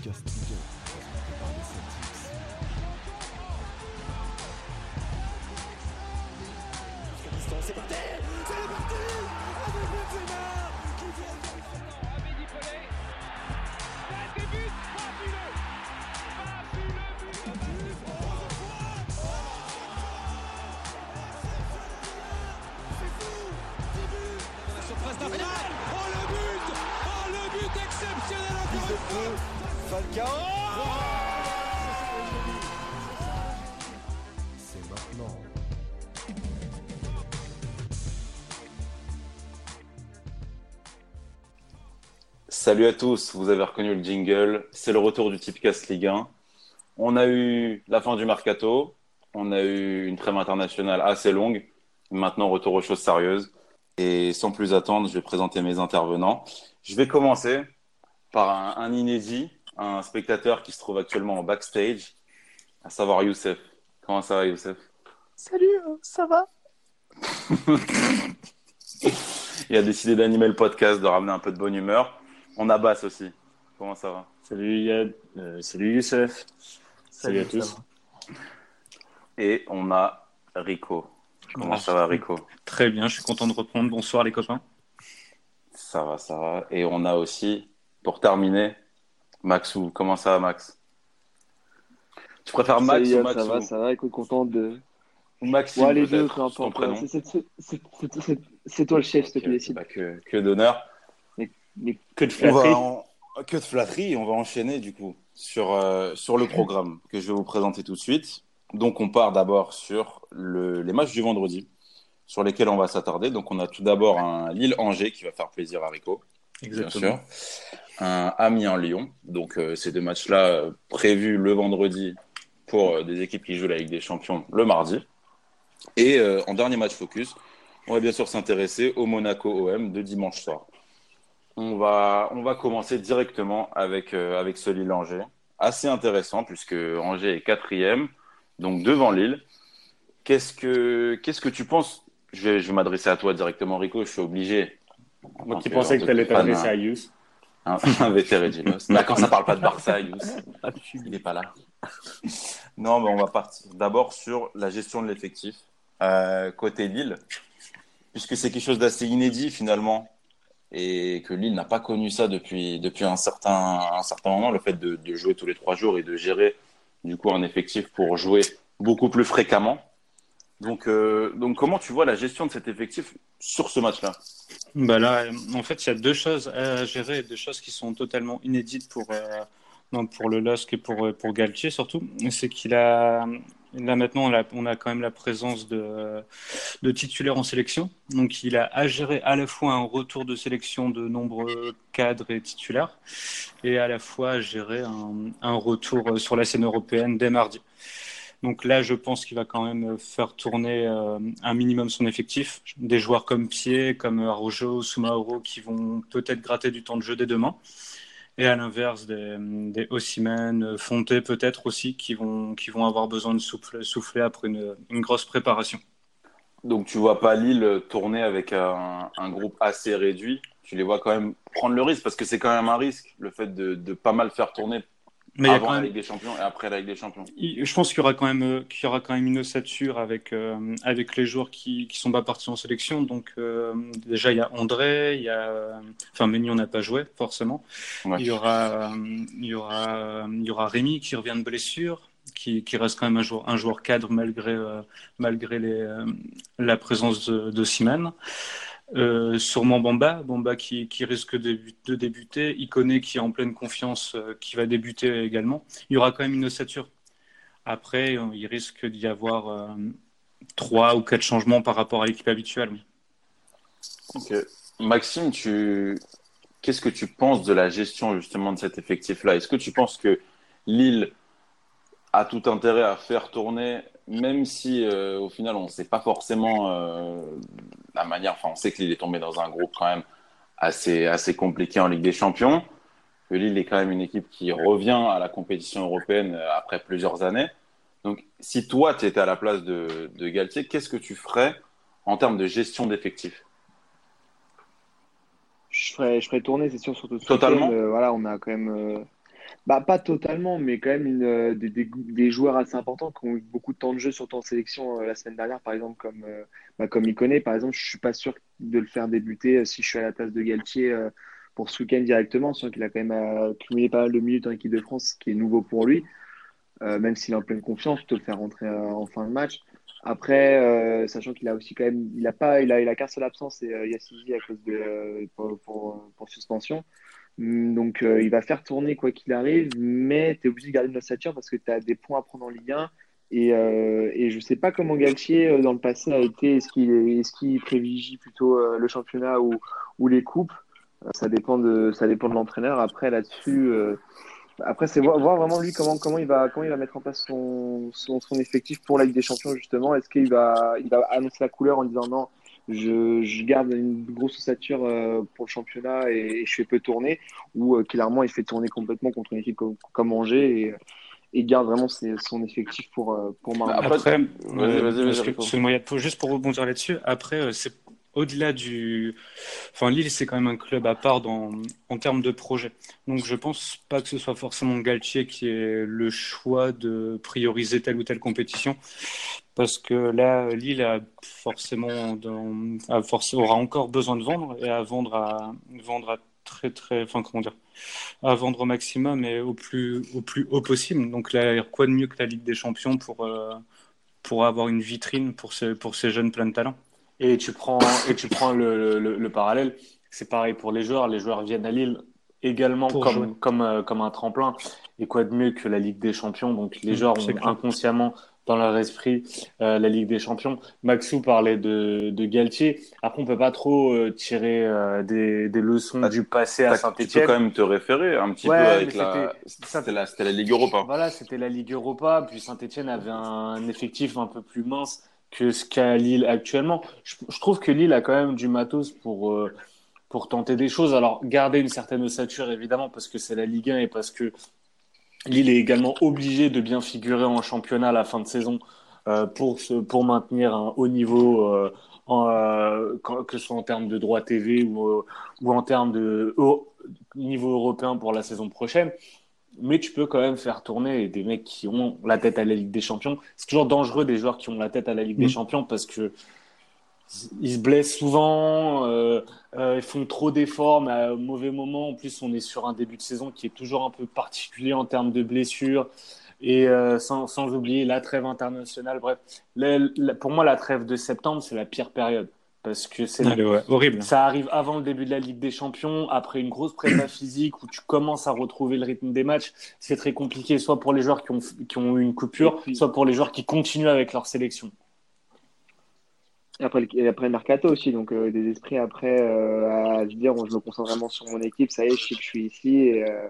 Eagle, présenté par les Celtics. C'est parti C'est parti Avec Benzema qui vient Pelé. Fabuleux. Fabuleux d'affaire Oh le but Oh le but exceptionnel encore une fois Falcao C'est maintenant. Salut à tous, vous avez reconnu le jingle, c'est le retour du Tipcast Ligue 1. On a eu la fin du mercato, on a eu une trêve internationale assez longue, maintenant retour aux choses sérieuses. Et sans plus attendre, je vais présenter mes intervenants. Je vais commencer par un, un inédit, un spectateur qui se trouve actuellement en backstage, à savoir Youssef. Comment ça va Youssef? Salut, euh, ça va? Il a décidé d'animer le podcast, de ramener un peu de bonne humeur. On a Bass aussi. Comment ça va? Salut Yad, Euh, salut Youssef, salut, à tous. Et on a Rico. Comment ça va Rico? Très bien, je suis content de reprendre. Bonsoir les copains. Ça va, ça va. Et on a aussi, pour terminer, Maxou. Comment ça va, Max? Tu préfères Max ou Maxou ça va, ça va, écoute, content de. Ou Maxime, Ouais, les deux, peu importe. C'est- toi le chef, s'il te plaît, bah, que, que d'honneur. Mais Que de On flatterie. va en- Que de flatterie. On va enchaîner, du coup, sur, euh, sur le programme que je vais vous présenter tout de suite. Donc, on part d'abord sur le- les matchs du vendredi, sur lesquels on va s'attarder. Donc, on a tout d'abord un Lille-Angers qui va faire plaisir à Rico. bien sûr. Un Amiens-Lyon. Donc, euh, ces deux matchs-là euh, prévus le vendredi pour euh, des équipes qui jouent la Ligue des Champions le mardi. Et en dernier match focus, on va bien sûr s'intéresser au Monaco-OM de dimanche soir. On va, on va commencer directement avec, avec ce Lille-Angers. Assez intéressant puisque Angers est quatrième, donc devant Lille. Qu'est-ce que, qu'est-ce que tu penses? Je vais, je vais m'adresser à toi directement, Rico. Je suis obligé. Moi qui pensais en que tu allais t'adresser à Yous. Ginos. Mais quand ça parle pas de Barça, Yous, il n'est pas là. Non, mais on va partir d'abord sur la gestion de l'effectif euh, côté Lille, puisque c'est quelque chose d'assez inédit finalement, et que Lille n'a pas connu ça depuis, depuis un, certain, un certain moment, le fait de, de jouer tous les trois jours et de gérer du coup un effectif pour jouer beaucoup plus fréquemment. Donc, euh, donc comment tu vois la gestion de cet effectif sur ce match-là? Bah là, en fait, il y a deux choses à gérer, deux choses qui sont totalement inédites pour, euh, pour le LOSC et pour, euh, pour Galtier surtout. C'est qu'il a, là maintenant, on a, on a quand même la présence de, de titulaires en sélection. Donc il a à gérer à la fois un retour de sélection de nombreux cadres et titulaires et à la fois à gérer un, un retour sur la scène européenne dès mardi. Donc là, je pense qu'il va quand même faire tourner euh, un minimum son effectif. Des joueurs comme Pied, comme Araujo, Sumaoro, qui vont peut-être gratter du temps de jeu dès demain. Et à l'inverse, des, des Fonte peut-être aussi, qui vont, qui vont avoir besoin de souffler, après une, grosse préparation. Donc tu vois pas Lille tourner avec un, groupe assez réduit. Tu les vois quand même prendre le risque parce que c'est quand même un risque le fait de pas mal faire tourner Mais il y a avant quand la même, Ligue des Champions et après la Ligue des Champions. je pense qu'il y aura quand même, euh, qu'il y aura quand même une ossature avec, euh, avec les joueurs qui qui sont pas partis en sélection. Donc euh, déjà, il y a André, il y a, euh, enfin Meunier, on n'a pas joué forcément. Ouais. Il y aura, euh, il y aura, il y aura Rémi qui revient de blessure, qui, qui reste quand même un joueur, un joueur cadre malgré, euh, malgré les, euh, la présence de, de Simon. Euh, sûrement Bamba, Bamba qui, risque de, de débuter, Iconé qui est en pleine confiance, euh, qui va débuter également. Il y aura quand même une ossature. Après, euh, il risque d'y avoir trois ou quatre changements par rapport à l'équipe habituelle. Maxime, tu... qu'est-ce que tu penses de la gestion justement de cet effectif-là? Est-ce que tu penses que Lille a tout intérêt à faire tourner, même si euh, au final on ne sait pas forcément euh, la manière, enfin on sait que Lille est tombé dans un groupe quand même assez, assez compliqué en Ligue des Champions, que Lille est quand même une équipe qui revient à la compétition européenne euh, après plusieurs années. Donc si toi tu étais à la place de, de Galtier, qu'est-ce que tu ferais en termes de gestion d'effectifs? Je ferais, je ferais tourner, c'est sûr, surtout ce Totalement. Euh, voilà, on a quand même. Bah, pas totalement, mais quand même une, euh, des, des- joueurs assez importants qui ont eu beaucoup de temps de jeu, surtout en sélection euh, la semaine dernière, par exemple, comme, euh, bah, comme Iconé. Par exemple, je suis pas sûr de le faire débuter euh, si je suis à la place de Galtier pour ce week-end directement, sachant qu'il a quand même euh, cumulé pas mal de minutes en équipe de France, ce qui est nouveau pour lui. Même s'il est en pleine confiance, plutôt le faire rentrer en fin de match. Après, sachant qu'il a aussi quand même, il a pas, il a, il a qu'un seul absence, c'est euh, à cause de pour, pour suspension. Hum, Donc, euh, il va faire tourner quoi qu'il arrive, mais tu es obligé de garder une ossature parce que tu as des points à prendre en Ligue 1. Et, euh, et je sais pas comment Galtier, euh, dans le passé, a été. Est-ce qu'il est, privilégie plutôt le championnat ou, ou les coupes? Ça dépend de, ça dépend de l'entraîneur. Après, là-dessus, après, c'est voir, voir vraiment lui comment, comment, il va, comment il va mettre en place son, son, son effectif pour la Ligue des Champions, justement. Est-ce qu'il va, il va annoncer la couleur en disant non, je, je garde une grosse ossature euh, pour le championnat et, et je fais peu tourner, ou euh, clairement il fait tourner complètement contre une équipe comme, comme Angers et, et garde vraiment ses- son effectif pour, euh, pour Marseille. Après, Après, vas-y, euh, vas-y, vas-y, juste pour rebondir là-dessus, après, euh, c'est au-delà du. Enfin, Lille, c'est quand même un club à part dans... en termes de projet. Donc, je pense pas que ce soit forcément Galtier qui ait le choix de prioriser telle ou telle compétition. Parce que là, Lille a forcément, a forc- aura encore besoin de vendre et à vendre à, vendre à très, très. Enfin, comment dire à vendre au maximum et au plus, au plus haut possible. Donc là, quoi de mieux que la Ligue des Champions pour, euh, pour avoir une vitrine pour ces, pour ces jeunes pleins de talent? Et tu prends, et tu prends le, le, le parallèle. C'est pareil pour les joueurs. Les joueurs viennent à Lille également jouer. comme, comme, euh, comme un tremplin. Et quoi de mieux que la Ligue des Champions? Donc les Mm, joueurs ont clair. inconsciemment dans leur esprit euh, la Ligue des Champions. Maxou parlait de, de Galtier. Après, on peut pas trop euh, tirer euh, des, des leçons Ah, du passé à T'as- Tu peux Saint-Etienne. quand même te référer un petit Ouais, peu avec c'était- la, c'était la Ligue Europa. Voilà, c'était la Ligue Europa, puis Saint-Etienne avait un effectif un peu plus mince que ce qu'a Lille actuellement. Je, trouve que Lille a quand même du matos pour, euh, pour tenter des choses. Alors, garder une certaine ossature, évidemment, parce que c'est la Ligue 1 et parce que Lille est également obligé de bien figurer en championnat à la fin de saison euh, pour, se, pour maintenir un haut niveau, euh, que ce soit en termes de droit TV ou, ou en termes de haut niveau européen pour la saison prochaine. Mais tu peux quand même faire tourner des mecs qui ont la tête à la Ligue des Champions. C'est toujours dangereux des joueurs qui ont la tête à la Ligue des Mm. Champions parce que ils se blessent souvent, euh, euh, ils font trop d'efforts, mais à un mauvais moment. En plus, on est sur un début de saison qui est toujours un peu particulier en termes de blessures. Et euh, sans, sans oublier la trêve internationale. Bref, La- la- pour moi, la trêve de septembre, c'est la pire période. Parce que c'est ouais, horrible. ça arrive avant le début de la Ligue des Champions, après une grosse prépa physique où tu commences à retrouver le rythme des matchs. C'est très compliqué, soit pour les joueurs qui ont, qui ont eu une coupure, puis- soit pour les joueurs qui continuent avec leur sélection. Et Après, le- après le mercato aussi, donc euh, des esprits après euh, à se dire, bon, je me concentre vraiment sur mon équipe, ça y est, je sais que je suis ici. Et, euh,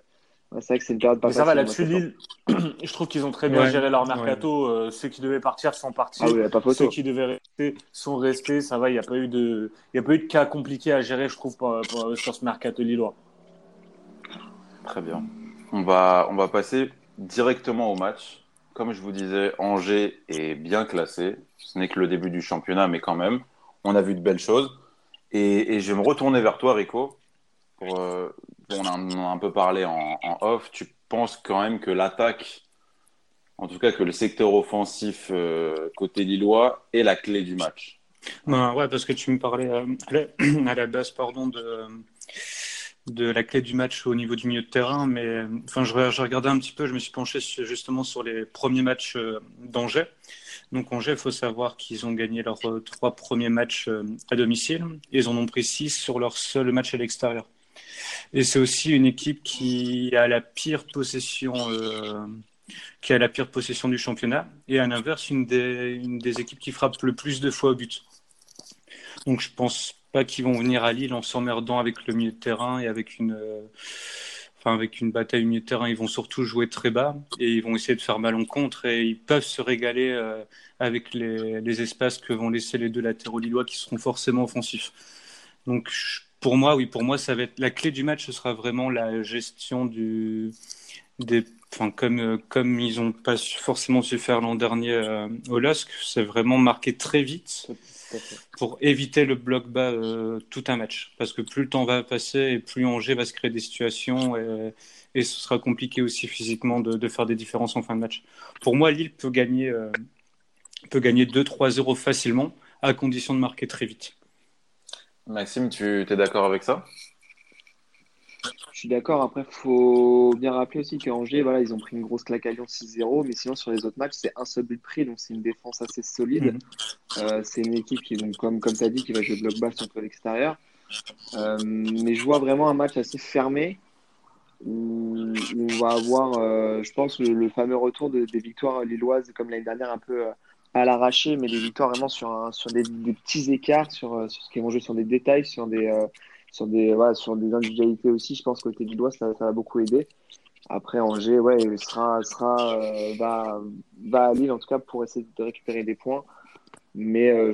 ouais, c'est vrai que c'est une période pas Mais ça va, là-dessus, Lille, je trouve qu'ils ont très bien Ouais, géré leur ouais. mercato. Euh, ceux qui devaient partir sont partis. Ah oui, pas Ceux photo. qui devaient rester sont restés. Ça va, il n'y a, pas eu de- y a pas eu de cas compliqués à gérer, je trouve, pour- pour- sur ce mercato lillois. Très bien. On va, on va passer directement au match. Comme je vous disais, Angers est bien classé. Ce n'est que le début du championnat, mais quand même, on a vu de belles choses. Et, et je vais me retourner vers toi, Rico. Pour, euh, on, en a, un peu parlé en, off. Tu penses quand même que l'attaque, en tout cas que le secteur offensif euh, côté lillois, est la clé du match Non, ouais, parce que tu me parlais euh, à la, base, pardon, de, la clé du match au niveau du milieu de terrain, mais enfin, je, regardais un petit peu, je me suis penché justement sur les premiers matchs euh, d'Angers. Donc Angers, il faut savoir qu'ils ont gagné leurs trois premiers matchs à domicile et ils en ont pris six sur leur seul match à l'extérieur. Et c'est aussi une équipe qui a la pire possession, euh, qui a la pire possession du championnat, et à l'inverse, une des, équipes qui frappe le plus de fois au but. Donc je pense pas qu'ils vont venir à Lille en s'emmerdant avec le milieu de terrain et avec une, euh, enfin avec une bataille au milieu de terrain. Ils vont surtout jouer très bas et ils vont essayer de faire mal en contre et ils peuvent se régaler euh, avec les, les espaces que vont laisser les deux latéraux lillois qui seront forcément offensifs. Donc je- pour moi, oui, pour moi, ça va être la clé du match. Ce sera vraiment la gestion du des, enfin comme euh, comme ils ont pas forcément su faire l'an dernier euh, au LOSC, c'est vraiment marqué très vite pour éviter le bloc bas euh, tout un match. Parce que plus le temps va passer et plus Angers va se créer des situations et, et ce sera compliqué aussi physiquement de, de faire des différences en fin de match. Pour moi, Lille peut gagner, euh, peut gagner 2-3-0 facilement à condition de marquer très vite. Maxime, tu es d'accord avec ça? Je suis d'accord. Après, faut bien rappeler aussi qu'à Angers, voilà, ils ont pris une grosse claque à Lyon 6-0, mais sinon sur les autres matchs, c'est un seul but pris, donc c'est une défense assez solide. Mhm. Euh, c'est une équipe qui, donc, comme, comme tu as dit, qui va jouer bloc bas contre l'extérieur. Euh, mais je vois vraiment un match assez fermé où, où on va avoir, euh, je pense, le, le fameux retour de- des victoires lilloises comme l'année dernière, un peu euh, à l'arraché, mais des victoires vraiment sur, un- sur des, petits écarts, sur, euh, ce qui vont jouer sur des détails, sur des, euh, sur des, voilà, sur des individualités aussi. Je pense que côté Lillois, ça, ça va beaucoup aider. Après, Angers, ouais, sera, sera, euh, va, va à Lille en tout cas pour essayer de récupérer des points. Mais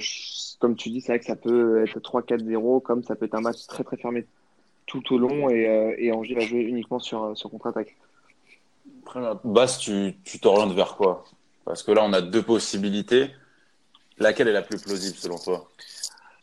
comme tu dis, c'est vrai que ça peut être 3-4-0, comme ça peut être un match très très fermé tout au long et, Angers va jouer uniquement sur, sur contre-attaque. Basse, tu tu t'orientes vers quoi? Parce que là, on a deux possibilités. Laquelle est la plus plausible selon toi?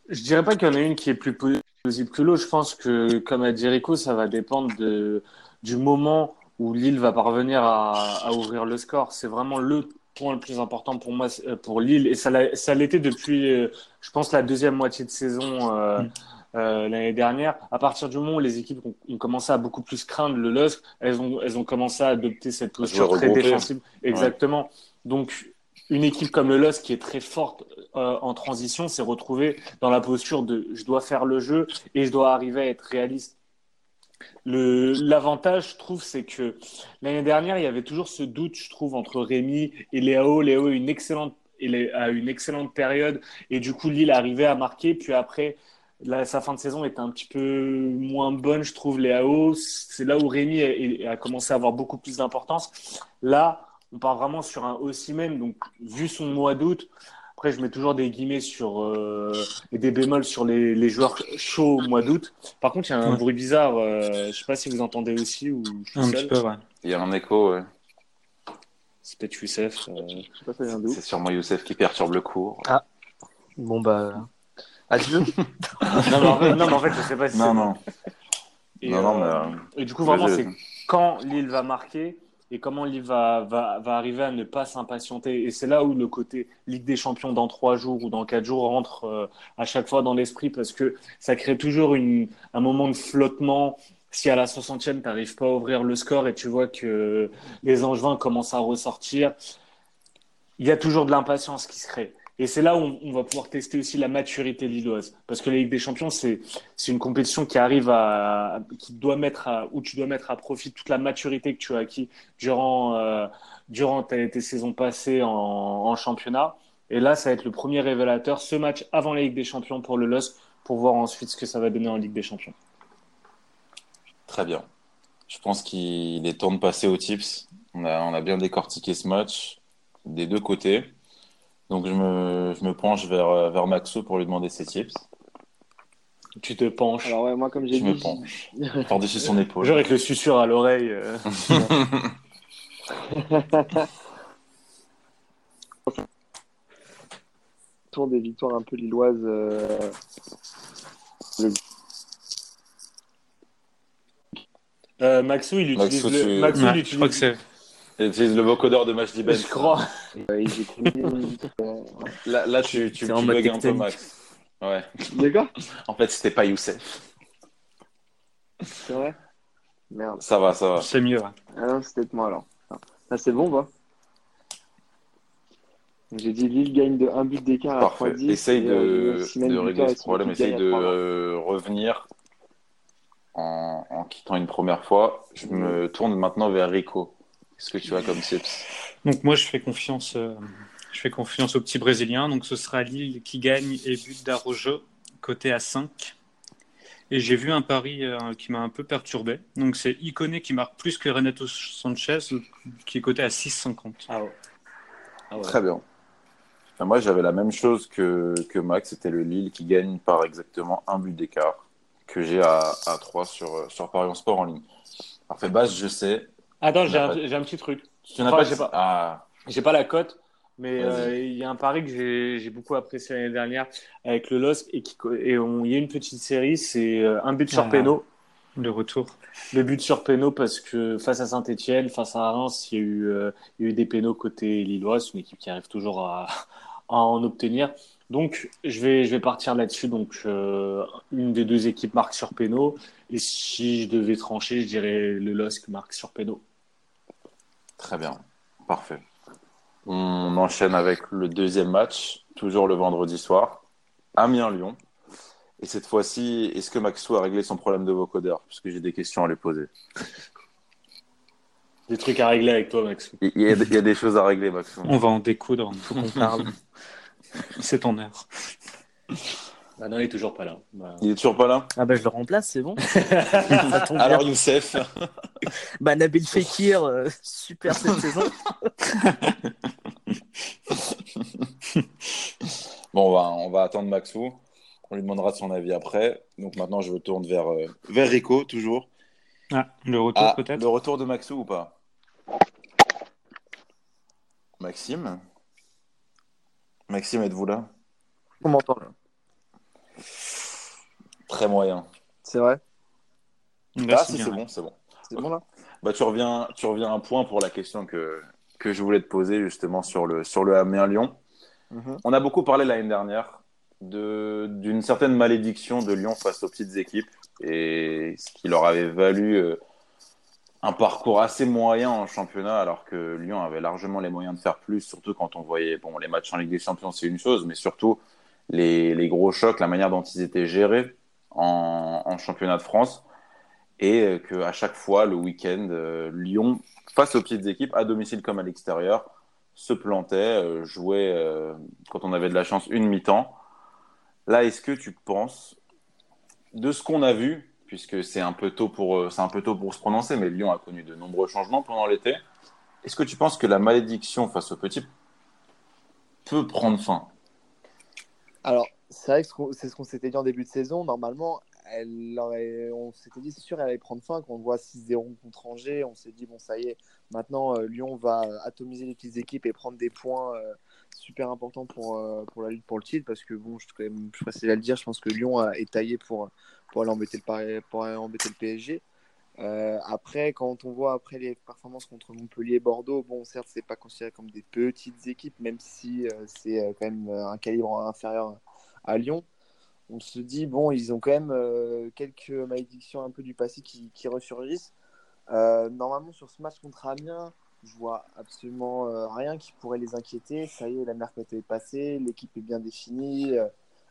Je dirais pas qu'il y en a une qui est plus plausible que l'autre. Je pense que, comme a dit Rico, ça va dépendre de, du moment où Lille va parvenir à, à ouvrir le score. C'est vraiment le point le plus important pour moi, euh, pour Lille. Et ça l'était depuis, euh, je pense, la deuxième moitié de saison euh, euh, l'année dernière. À partir du moment où les équipes ont, ont commencé à beaucoup plus craindre le LOSC, elles ont, elles ont commencé à adopter cette posture très défensive. Exactement. Donc, une équipe comme le LOSC qui est très forte euh, en transition s'est retrouvée dans la posture de je dois faire le jeu et je dois arriver à être réaliste. L'avantage, je trouve, c'est que l'année dernière, il y avait toujours ce doute, je trouve, entre Rémi et Léo. Léo a une excellente, une excellente période et du coup, Lille arrivait à marquer. Puis après, sa fin de saison était un petit peu moins bonne, je trouve, Léo. C'est là où Rémi a, a commencé à avoir beaucoup plus d'importance. Là, on part vraiment sur un Osimhen, donc vu son mois d'août, après je mets toujours des guillemets sur euh, et des bémols sur les, les joueurs chauds au mois d'août. Par contre, il y a un Ouais. bruit bizarre, euh, je sais pas si vous entendez aussi ou je suis Un seul. petit peu, ouais. Il y a un écho, ouais. C'est peut-être Youssef. euh. C'est sûrement Youssef qui perturbe le cours. Bon, bah. Adieu. non, mais en fait, non, mais en fait, je sais pas si Non, c'est- non. Et, non, non, mais. euh, euh, et du coup, vraiment, c'est quand Lille va marquer et comment Lille va, va, va arriver à ne pas s'impatienter. Et c'est là où le côté Ligue des Champions dans trois jours ou dans quatre jours rentre euh, à chaque fois dans l'esprit parce que ça crée toujours une, un moment de flottement. Si à la 60e, tu n'arrives pas à ouvrir le score et tu vois que les Angevins commencent à ressortir, il y a toujours de l'impatience qui se crée. Et c'est là où on, va pouvoir tester aussi la maturité lilloise. Parce que la Ligue des Champions, c'est une compétition qui arrive à, qui doit mettre à, où tu dois mettre à profit toute la maturité que tu as acquis durant, euh, durant tes, saisons passées en, championnat. Et là, ça va être le premier révélateur, ce match avant la Ligue des Champions pour le LOS, pour voir ensuite ce que ça va donner en Ligue des Champions. Très bien. Je pense qu'il est temps de passer aux tips. On a, on a bien décortiqué ce match des deux côtés. Donc je me, je me penche vers, vers Maxo pour lui demander ses tips. Tu te penches. Alors ouais, moi comme j'ai Je me dit, penche par-dessus son épaule. Genre avec le susurre à l'oreille. euh. tour des victoires un peu lilloises. euh, Euh, Maxou, il utilise Maxou, le. tu- Maxou, il Ouais, je utilise- crois que c'est. Et utilise le vocodeur de Match Ben. Je crois. euh, euh, Là, là tu, tu, tu un peu. Max. Ouais. D'accord En fait, c'était pas Youssef. C'est vrai? Merde. Ça va, ça va. C'est mieux, ouais. Ah peut-être moi alors. Là, c'est bon, bah. J'ai dit Lille gagne de 1 but d'écart à Parfait. 3-10. Essaye et, de, euh, Simon de régler ce problème. Essaye à de 3-20. euh, revenir en, en quittant une première fois. Je me tourne maintenant vers Rico. Qu'est-ce que tu as comme tips? Donc moi, je fais confiance, euh, je fais confiance au petit Brésilien. Donc ce sera Lille qui gagne et but d'Arojo, côté à 5. Et j'ai vu un pari euh, qui m'a un peu perturbé. Donc c'est Iconé qui marque plus que Renato Sanchez, qui est coté à 6,50. Ah ouais. Ah ouais. Très bien. Enfin, moi, j'avais la même chose que, que Max. C'était le Lille qui gagne par exactement un but d'écart que j'ai à, à 3 sur, sur Paris en Sport en ligne. Parfait, base, je sais. Attends, j'ai un, pas- j'ai un petit truc. Tu n'as Enfin, pas, j'ai pas- Ah, J'ai pas la cote. Mais euh, il y a un pari que j'ai j'ai beaucoup apprécié l'année dernière avec le LOSC et qui et on- il y a une petite série, c'est euh, un but sur Ah. péno. Le retour. Le but sur péno parce que face à Saint-Etienne, face à Reims, il y a eu, euh, il y a eu des pénaux côté Lillois, c'est une équipe qui arrive toujours à, à en obtenir. Donc je vais, je vais partir là-dessus. Donc euh, une des deux équipes marque sur péno. Et si je devais trancher, je dirais le LOSC marque sur péno. Très bien. Parfait. On enchaîne avec le deuxième match, toujours le vendredi soir. Amiens-Lyon. Et cette fois-ci, est-ce que Maxou a réglé son problème de vocodeur? Parce que j'ai des questions à lui poser. Des trucs à régler avec toi, Max. Il y a, il y a des choses à régler, Maxou. On va en découdre. Faut qu'on parle. C'est ton heure. Bah non, il est toujours pas là. Bah, Il est toujours pas là Ah bah je le remplace, c'est bon. Alors Youssef Bah Nabil Fekir, euh, super cette saison. Bon, on va, on va attendre Maxou. On lui demandera son avis après. Donc maintenant, je me tourne vers, euh, vers Rico, toujours. Ah, le retour Ah, peut-être le retour de Maxou ou pas? Maxime? Maxime, êtes-vous là? On m'entend là. Très moyen. C'est vrai Là, ah, c'est si, c'est bon, c'est bon. C'est bon là Bah, tu reviens, tu reviens à un point pour la question que, que je voulais te poser justement sur le, sur le Amiens-Lyon. Mhm. On a beaucoup parlé l'année dernière de- d'une certaine malédiction de Lyon face aux petites équipes et ce qui leur avait valu euh, un parcours assez moyen en championnat alors que Lyon avait largement les moyens de faire plus, surtout quand on voyait bon, les matchs en Ligue des Champions, c'est une chose, mais surtout les, gros chocs, la manière dont ils étaient gérés en, championnat de France et euh, qu'à chaque fois, le week-end, euh, Lyon, face aux petites équipes, à domicile comme à l'extérieur, se plantait, euh, jouait, quand on avait de la chance, une mi-temps. Là, est-ce que tu penses, de ce qu'on a vu, puisque c'est un, peu tôt pour, c'est un peu tôt pour se prononcer, mais Lyon a connu de nombreux changements pendant l'été, est-ce que tu penses que la malédiction face aux petits peut prendre fin? Alors, c'est vrai que c'est ce qu'on s'était dit en début de saison. Normalement, elle aurait, on s'était dit, c'est sûr, elle allait prendre fin. Quand on voit 6-0 contre Angers, on s'est dit, bon, ça y est, maintenant, euh, Lyon va atomiser les petites équipes et prendre des points euh, super importants pour, euh, pour la lutte pour le titre. Parce que, bon, je, même, je précise à le dire, je pense que Lyon est taillé pour, aller embêter le, pour aller embêter le PSG. Euh, après, quand on voit après les performances contre Montpellier et Bordeaux, bon, certes, c'est pas considéré comme des petites équipes, même si euh, c'est euh, quand même un calibre inférieur à Lyon. On se dit, bon, ils ont quand même euh, quelques malédictions un peu du passé qui, qui ressurgissent. Normalement, sur ce match contre Amiens, je vois absolument rien qui pourrait les inquiéter. Ça y est, la mercato est passée, l'équipe est bien définie.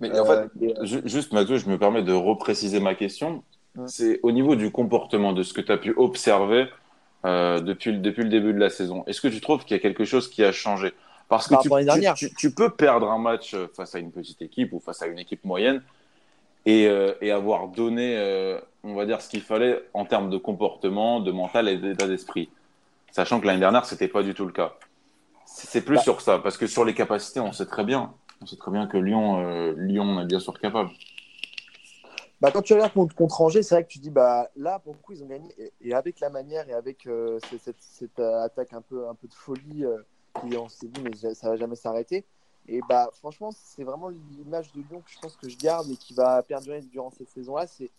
Mais en fait, et, Juste, Mathieu, je me permets de repréciser ma question. C'est au niveau du comportement, de ce que tu as pu observer euh, depuis, le- depuis le début de la saison. Est-ce que tu trouves qu'il y a quelque chose qui a changé? Parce que Par tu, tu- dernière. tu- tu peux perdre un match euh, face à une petite équipe ou face à une équipe moyenne et, euh, et avoir donné, euh, on va dire, ce qu'il fallait en termes de comportement, de mental et d'état d'esprit. Sachant que l'année dernière, c'était pas du tout le cas. C'est plus Bah. sur ça, parce que sur les capacités, on sait très bien. On sait très bien que Lyon, Lyon est bien sûr capable. Bah, quand tu regardes contre, contre Angers, c'est vrai que tu dis, bah, là, pour le coup, ils ont gagné. Et, et avec la manière et avec euh, cette, cette- cette, euh, attaque un peu, un peu de folie, euh, qui, on s'est dit, mais ça va jamais s'arrêter. Et bah, franchement, c'est vraiment l'image de Lyon que je pense que je garde et qui va perdurer durant cette saison-là. C'est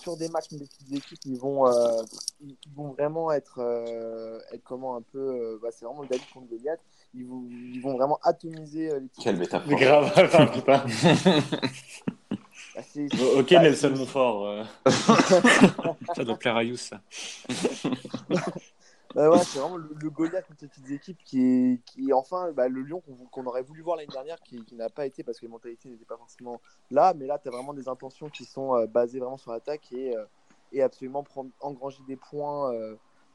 sur des matchs contre des petites équipes, ils vont, euh, ils ils vont vraiment être, euh, être comment un peu. euh, bah, c'est vraiment le David contre Goliath. Ils vont, ils vont vraiment atomiser euh, les petites Quelle équipes. métaphore. Mais grave. Bah, c'est- Ok, bah, Nelson Montfort. euh. Ça doit plaire à Youss, ça. Bah ouais, c'est vraiment le, le Goliath contre ces petites équipes qui est, qui est enfin bah, le Lyon qu'on qu'on aurait voulu voir l'année dernière, qui, qui n'a pas été parce que les mentalités n'étaient pas forcément là. Mais là, tu as vraiment des intentions qui sont euh, basées vraiment sur l'attaque et, euh, et absolument prendre, engranger des points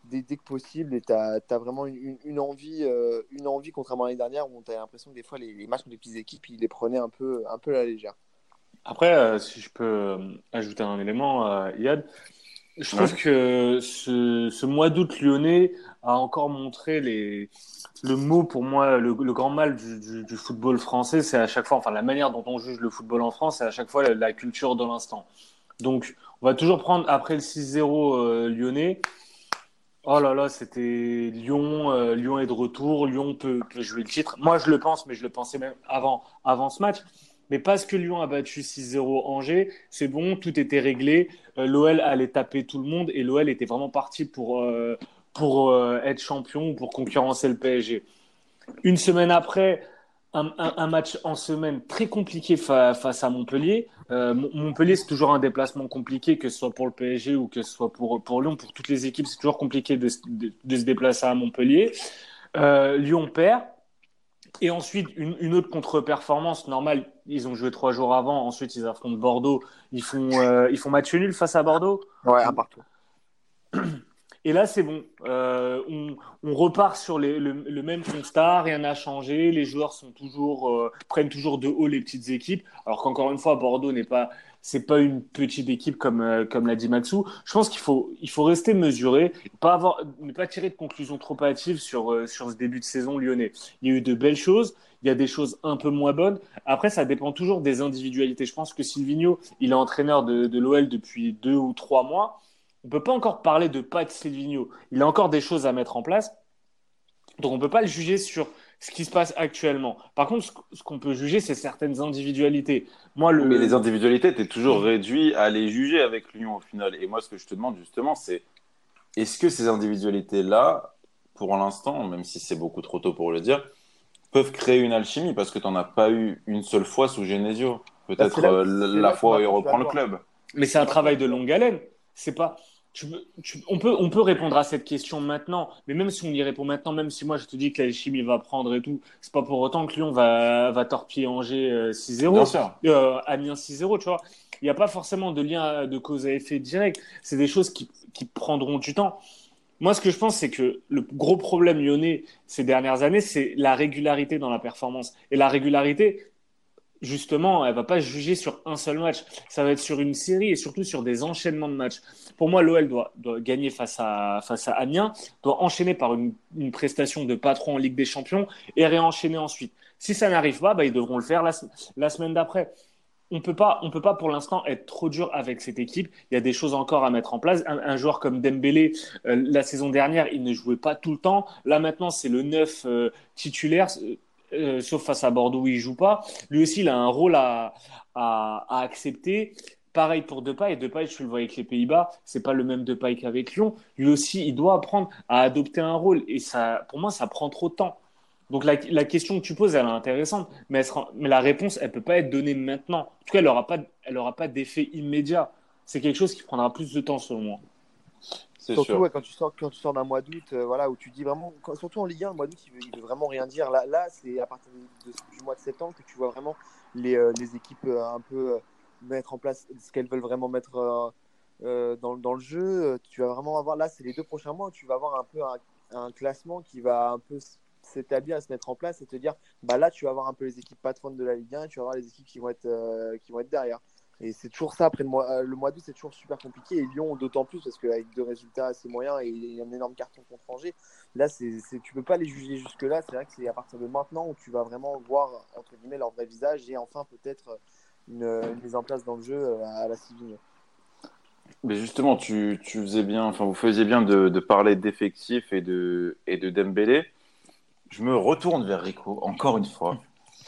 dès, dès que possible. Et tu as, vraiment une, une- une envie, une envie, contrairement à l'année dernière, où tu as l'impression que des fois, les, les matchs contre les petites équipes, ils les prenaient un peu, un peu à la légère. Après, euh, si je peux euh, ajouter un élément, euh, Yad, je trouve que ce, ce mois d'août lyonnais a encore montré les, le mot pour moi, le, le grand mal du, du- du football français, c'est à chaque fois, enfin la manière dont on juge le football en France, c'est à chaque fois la, la culture de l'instant. Donc, on va toujours prendre après le 6-0 euh, lyonnais. Oh là là, c'était Lyon. euh, Lyon est de retour. Lyon peut, peut jouer le titre. Moi, je le pense, mais je le pensais même avant, avant ce match. Mais parce que Lyon a battu 6-0 Angers, c'est bon, tout était réglé. Euh, L'OL allait taper tout le monde et l'OL était vraiment parti pour, euh, pour euh, être champion ou pour concurrencer le PSG. Une semaine après, un, match en semaine très compliqué fa- face à Montpellier. Mon- Montpellier, c'est toujours un déplacement compliqué, que ce soit pour le PSG ou que ce soit pour, pour Lyon. Pour toutes les équipes, c'est toujours compliqué de, se- déplacer à Montpellier. Lyon perd. Et ensuite, une, une autre contre-performance normale. Ils ont joué trois jours avant. Ensuite, ils affrontent Bordeaux. Ils font, euh, ils font match nul face à Bordeaux? Ouais, un partout. Et là, c'est bon. Euh, on, on repart sur les- le, le même constat, rien n'a changé. Les joueurs sont toujours, euh, prennent toujours de haut les petites équipes. Alors qu'encore une fois, Bordeaux n'est pas, c'est pas une petite équipe comme, euh, comme l'a dit Maxou. Je pense qu'il faut, il faut rester mesuré, ne pas tirer de conclusions trop hâtives sur, euh, sur ce début de saison lyonnais. Il y a eu de belles choses. Il y a des choses un peu moins bonnes. Après, ça dépend toujours des individualités. Je pense que Silvino, il est entraîneur de, de l'OL depuis deux ou trois mois. On peut pas encore parler de pas de Silvino. Il a encore des choses à mettre en place. Donc on peut pas le juger sur ce qui se passe actuellement. Par contre, ce, qu'on peut juger, c'est certaines individualités. Moi, le... Mais les individualités, tu es toujours réduit à les juger avec Lyon au final. Et moi, ce que je te demande justement, c'est est-ce que ces individualités-là, pour l'instant, même si c'est beaucoup trop tôt pour le dire, peuvent créer une alchimie Parce que tu n'en as pas eu une seule fois sous Genesio. Peut-être euh, la là fois où il reprend le club. Mais c'est un travail de longue haleine. C'est pas. Tu peux- tu- on, peut, on peut répondre à cette question maintenant, mais même si on y répond maintenant, même si moi je te dis que l'alchimie va prendre et tout, c'est pas pour autant que Lyon va, va torpiller Angers euh, 6-0. Bien sûr. euh, Amiens 6-0, tu vois. Il n'y a pas forcément de lien de cause à effet direct. C'est des choses qui, qui prendront du temps. Moi, ce que je pense, c'est que le gros problème lyonnais ces dernières années, c'est la régularité dans la performance. Et la régularité, justement, elle va pas juger sur un seul match. Ça va être sur une série et surtout sur des enchaînements de matchs. Pour moi, l'OL doit, gagner face à, face à Amiens, doit enchaîner par une, une prestation de patron en Ligue des Champions et réenchaîner ensuite. Si ça n'arrive pas, bah, ils devront le faire la, semaine d'après on peut pas, on peut pas pour l'instant être trop dur avec cette équipe. Il y a des choses encore à mettre en place. Un, joueur comme Dembélé, euh, la saison dernière, il ne jouait pas tout le temps. Là maintenant, c'est le neuf euh, titulaire, euh, sauf face à Bordeaux où il joue pas. Lui aussi, il a un rôle à, à, accepter. Pareil pour Depay. Depay, tu le vois avec les Pays-Bas, c'est pas le même Depay qu'avec Lyon. Lui aussi, il doit apprendre à adopter un rôle. Et ça, pour moi, ça prend trop de temps. Donc la, la, question que tu poses, elle est intéressante, mais, la réponse, elle peut pas être donnée maintenant. En tout cas, elle n'aura pas, pas d'effet immédiat. C'est quelque chose qui prendra plus de temps, selon moi. Surtout ouais, quand tu sors, quand tu sors d'un mois d'août, euh, voilà, où tu dis vraiment, quand, surtout en Ligue 1, le mois d'août, il il veut vraiment rien dire. Là, là c'est à partir de, de, du mois de septembre que tu vois vraiment les, euh, les équipes euh, un peu mettre en place ce qu'elles veulent vraiment mettre dans, dans, le jeu. Tu vas vraiment avoir, là, c'est les deux prochains mois, où tu vas avoir un peu un, un classement qui va un peu s'établir à se mettre en place et te dire bah là tu vas avoir un peu les équipes patronnes de la Ligue 1 et tu vas avoir les équipes qui vont être qui vont être derrière et c'est toujours ça après le mois le mois d'août c'est toujours super compliqué. Et Lyon d'autant plus parce qu'avec deux résultats assez moyens et un énorme carton contre Angers là c'est tu peux pas les juger jusque là c'est vrai que c'est à partir de maintenant où tu vas vraiment voir entre guillemets leur vrai visage et enfin peut-être une, mise en place dans le jeu à la Civigno mais justement, tu, tu, faisais bien, enfin, vous faisiez bien de, de parler d'effectifs et de, et de Dembélé. Je me retourne vers Rico, encore une fois.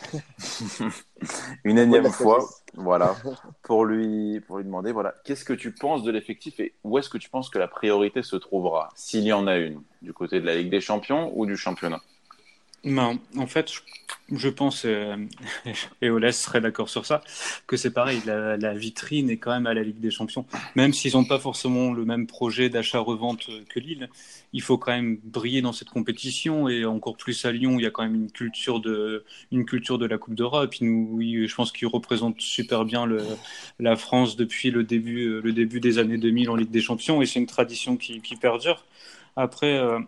une énième fois, voilà, pour lui, pour lui demander, voilà, qu'est-ce que tu penses de l'effectif et où est-ce que tu penses que la priorité se trouvera, s'il y en a une, du côté de la Ligue des Champions ou du championnat? Ben, En fait, je, pense, euh, et Oles serait d'accord sur ça, que c'est pareil, la, vitrine est quand même à la Ligue des Champions. Même s'ils n'ont pas forcément le même projet d'achat-revente que Lille, il faut quand même briller dans cette compétition et encore plus à Lyon, il y a quand même une culture de, une culture de la Coupe d'Europe. Je pense qu'ils représentent super bien la France depuis le début, le début des années 2000 en Ligue des Champions et c'est une tradition qui, perdure. Après, euh,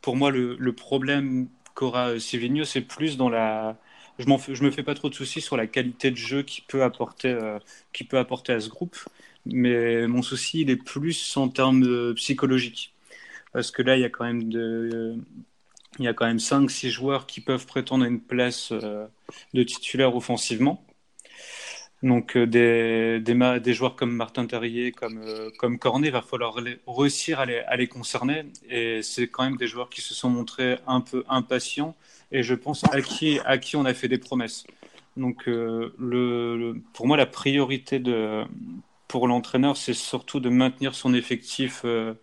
pour moi, le problème qu'aura Silvino, c'est plus dans la. Je, je me fais pas trop de soucis sur la qualité de jeu qu'il peut apporter, euh, peut apporter à ce groupe, mais mon souci, il est plus en termes euh, psychologiques. Parce que là, il y a quand même de. Il y a quand même 5-6 joueurs qui peuvent prétendre à une place euh, de titulaire offensivement. Donc euh, des, des, joueurs comme Martin Terrier, comme, euh, comme Cornet, il va falloir les- réussir à les, à les concerner. Et c'est quand même des joueurs qui se sont montrés un peu impatients et je pense à qui, à qui on a fait des promesses. Donc euh, le, le- pour moi, la priorité de, pour l'entraîneur, c'est surtout de maintenir son effectif. euh,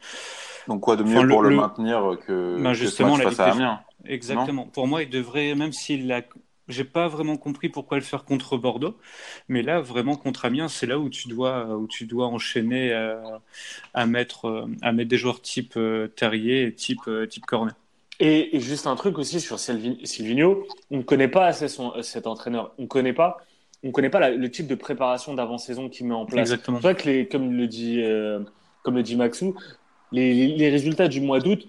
Donc quoi de mieux Enfin, pour le, le- maintenir que, Ben, que ce justement, match la face à Amiens? Exactement. Pour moi, il devrait, même s'il a, j'ai pas vraiment compris pourquoi le faire contre Bordeaux, mais là, vraiment contre Amiens, c'est là où tu dois, où tu dois enchaîner euh, à mettre, euh, à mettre des joueurs type euh, Terrier et type, euh, type Cornet. Et, et juste un truc aussi sur Silvi- Silvino, on ne connaît pas assez son, cet entraîneur. On ne connaît pas, on connaît pas la- le type de préparation d'avant-saison qu'il met en place. Exactement. C'est vrai que, les, comme, le dit, euh, comme le dit Maxou, les résultats du mois d'août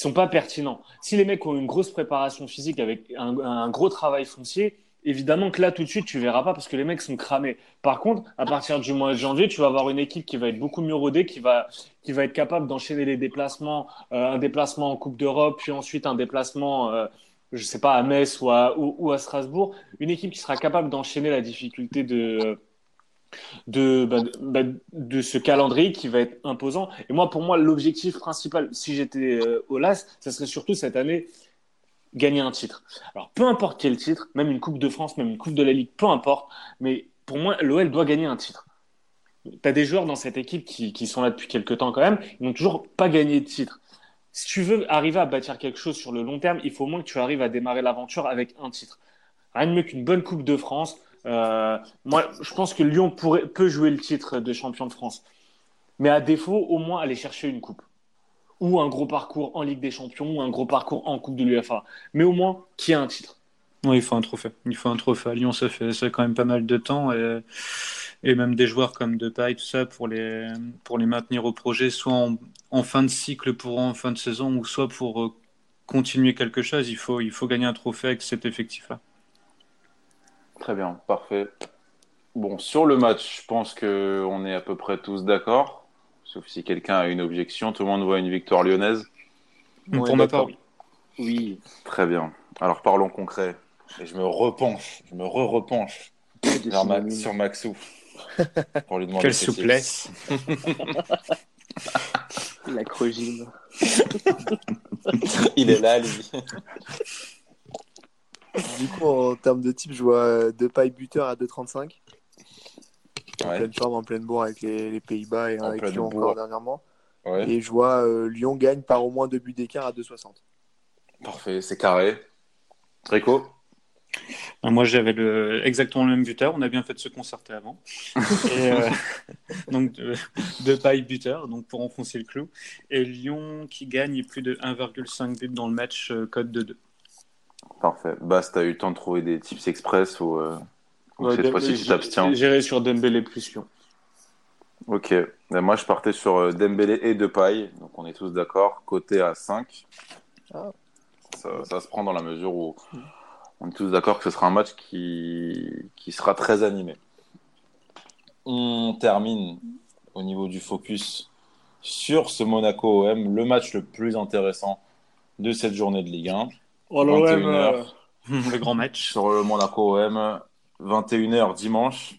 sont pas pertinents. Si les mecs ont une grosse préparation physique avec un, gros travail foncier, évidemment que là, tout de suite, tu verras pas parce que les mecs sont cramés. Par contre, à partir du mois de janvier, tu vas avoir une équipe qui va être beaucoup mieux rodée, qui va, qui va être capable d'enchaîner les déplacements, euh, un déplacement en Coupe d'Europe, puis ensuite un déplacement, euh, je sais pas, à Metz ou, ou à Strasbourg. Une équipe qui sera capable d'enchaîner la difficulté de, de, bah, bah, de ce calendrier qui va être imposant. Et moi, pour moi, l'objectif principal, si j'étais euh, au LAS, ça serait surtout cette année gagner un titre. Alors, peu importe quel titre, même une Coupe de France, même une Coupe de la Ligue, peu importe, mais pour moi, l'OL doit gagner un titre. Tu as des joueurs dans cette équipe qui, qui sont là depuis quelques temps quand même, ils n'ont toujours pas gagné de titre. Si tu veux arriver à bâtir quelque chose sur le long terme, il faut au moins que tu arrives à démarrer l'aventure avec un titre. Rien de mieux qu'une bonne Coupe de France. Euh, moi, je pense que Lyon peut jouer le titre de champion de France. Mais à défaut, au moins aller chercher une coupe. Ou un gros parcours en Ligue des Champions, ou un gros parcours en Coupe de l'UFA. Mais au moins, qui a un titre. Oui, il faut un trophée. Il faut un trophée. À Lyon, ça fait, ça quand même pas mal de temps. Et, même des joueurs comme Depay, tout ça, pour les, pour les maintenir au projet, soit en, en fin de cycle pour en fin de saison, ou soit pour euh, continuer quelque chose, il faut, il faut gagner un trophée avec cet effectif-là. Très bien, parfait. Bon, sur le match, je pense qu'on est à peu près tous d'accord. Sauf si quelqu'un a une objection. Tout le monde voit une victoire lyonnaise. Ouais, pour ma part, oui. Oui. Très bien. Alors parlons concret. Et je me repenche, je me re-repenche Ma- sur Maxou. Pour lui demander Quelle souplesse. L'acrogyme. Il est là, lui. Du coup, en termes de type, je vois euh, Depay buteur à 2,35. En Ouais. pleine forme, en pleine bourre avec les, les Pays-Bas et En avec Lyon bourre. encore dernièrement. Ouais. Et je vois euh, Lyon gagne par au moins deux buts d'écart à 2,60. Parfait, c'est carré. Rico Ben, Moi, j'avais le, exactement le même buteur. On a bien fait de se concerter avant. Et, euh, donc, de, de paille buteur, donc pour enfoncer le clou. Et Lyon qui gagne plus de 1,5 buts dans le match, euh, code de 2. Parfait. Bast, t'as eu le temps de trouver des tips express ou, euh, Ouais, cette fois-ci tu j'ai- t'abstiens J'irai sur Dembélé plus Lyon. Ok. Moi, je partais sur euh, Dembélé et Depay. Donc, on est tous d'accord. Côté à 5. Ah. Ça, ça se prend dans la mesure où on est tous d'accord que ce sera un match qui, qui sera très animé. On termine au niveau du focus sur ce Monaco OM, le match le plus intéressant de cette journée de Ligue 1. Oh, 21h. Le grand match. sur le Monaco OM, 21h dimanche.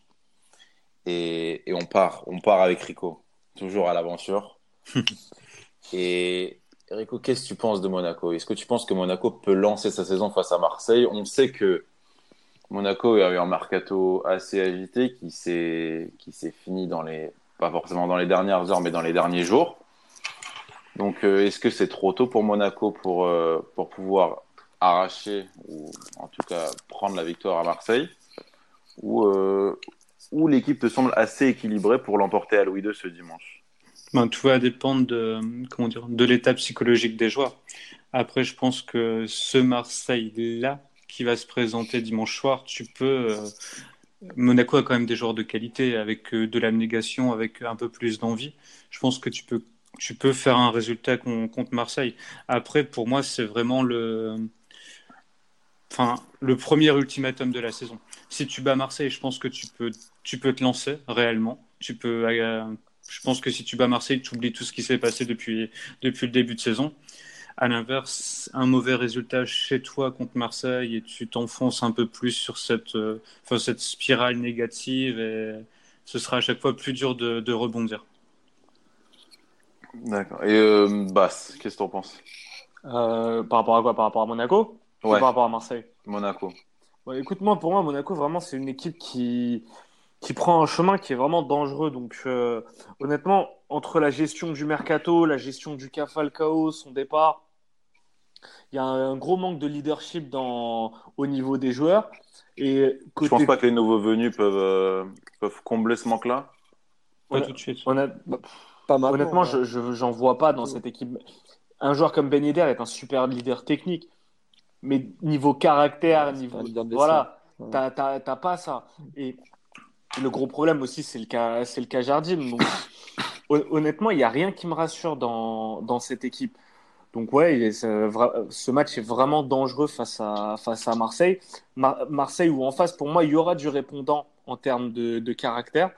Et, et on part, on part avec Rico, toujours à l'aventure. et Rico, qu'est-ce que tu penses de Monaco? Est-ce que tu penses que Monaco peut lancer sa saison face à Marseille? On sait que Monaco a eu un mercato assez agité qui s'est qui s'est fini dans les pas forcément dans les dernières heures, mais dans les derniers jours. Donc, euh, est-ce que c'est trop tôt pour Monaco pour, euh, pour pouvoir arracher ou en tout cas prendre la victoire à Marseille ou, euh, l'équipe te semble assez équilibrée pour l'emporter à Louis II ce dimanche Ben, tout va dépendre de, comment de l'état psychologique des joueurs. Après, je pense que ce Marseille-là, qui va se présenter dimanche soir, tu peux. euh, Monaco a quand même des joueurs de qualité, avec euh, de l'abnégation, avec un peu plus d'envie. Je pense que tu peux, tu peux faire un résultat con- contre Marseille. Après, pour moi, c'est vraiment le. Enfin, le premier ultimatum de la saison. Si tu bats Marseille, je pense que tu peux, tu peux te lancer réellement. Tu peux, euh, je pense que si tu bats Marseille, tu oublies tout ce qui s'est passé depuis, depuis le début de saison. À l'inverse, un mauvais résultat chez toi contre Marseille et tu t'enfonces un peu plus sur cette, euh, enfin, cette spirale négative et ce sera à chaque fois plus dur de, de rebondir. D'accord. Et euh, Bass, qu'est-ce que t'en penses? Euh, par rapport à quoi? Par rapport à Monaco? Ouais, par rapport à Marseille Monaco. Ouais, écoute, moi, pour moi, Monaco, vraiment, c'est une équipe qui, qui prend un chemin qui est vraiment dangereux. Donc, euh, honnêtement, entre la gestion du mercato, la gestion du cas Falcao, son départ, il y a un, gros manque de leadership dans, au niveau des joueurs. Et Je côté, pense pas que les nouveaux venus peuvent, euh, peuvent combler ce manque-là? Pas tout de suite. honnête- Pas maintenant. honnêtement, ouais. je je- j'en vois pas dans cette équipe. Un joueur comme Ben Yedder est un super leader technique, mais niveau caractère, Ouais, niveau voilà, Ouais. t'as t'as- t'as pas ça. Et le gros problème aussi, c'est le cas, c'est le cas Jardim. Donc, honnêtement, il y a rien qui me rassure dans dans cette équipe. Donc ouais, ce match est vraiment dangereux face à face à Marseille. Mar- Marseille où en face, pour moi, il y aura du répondant en termes de, de caractère.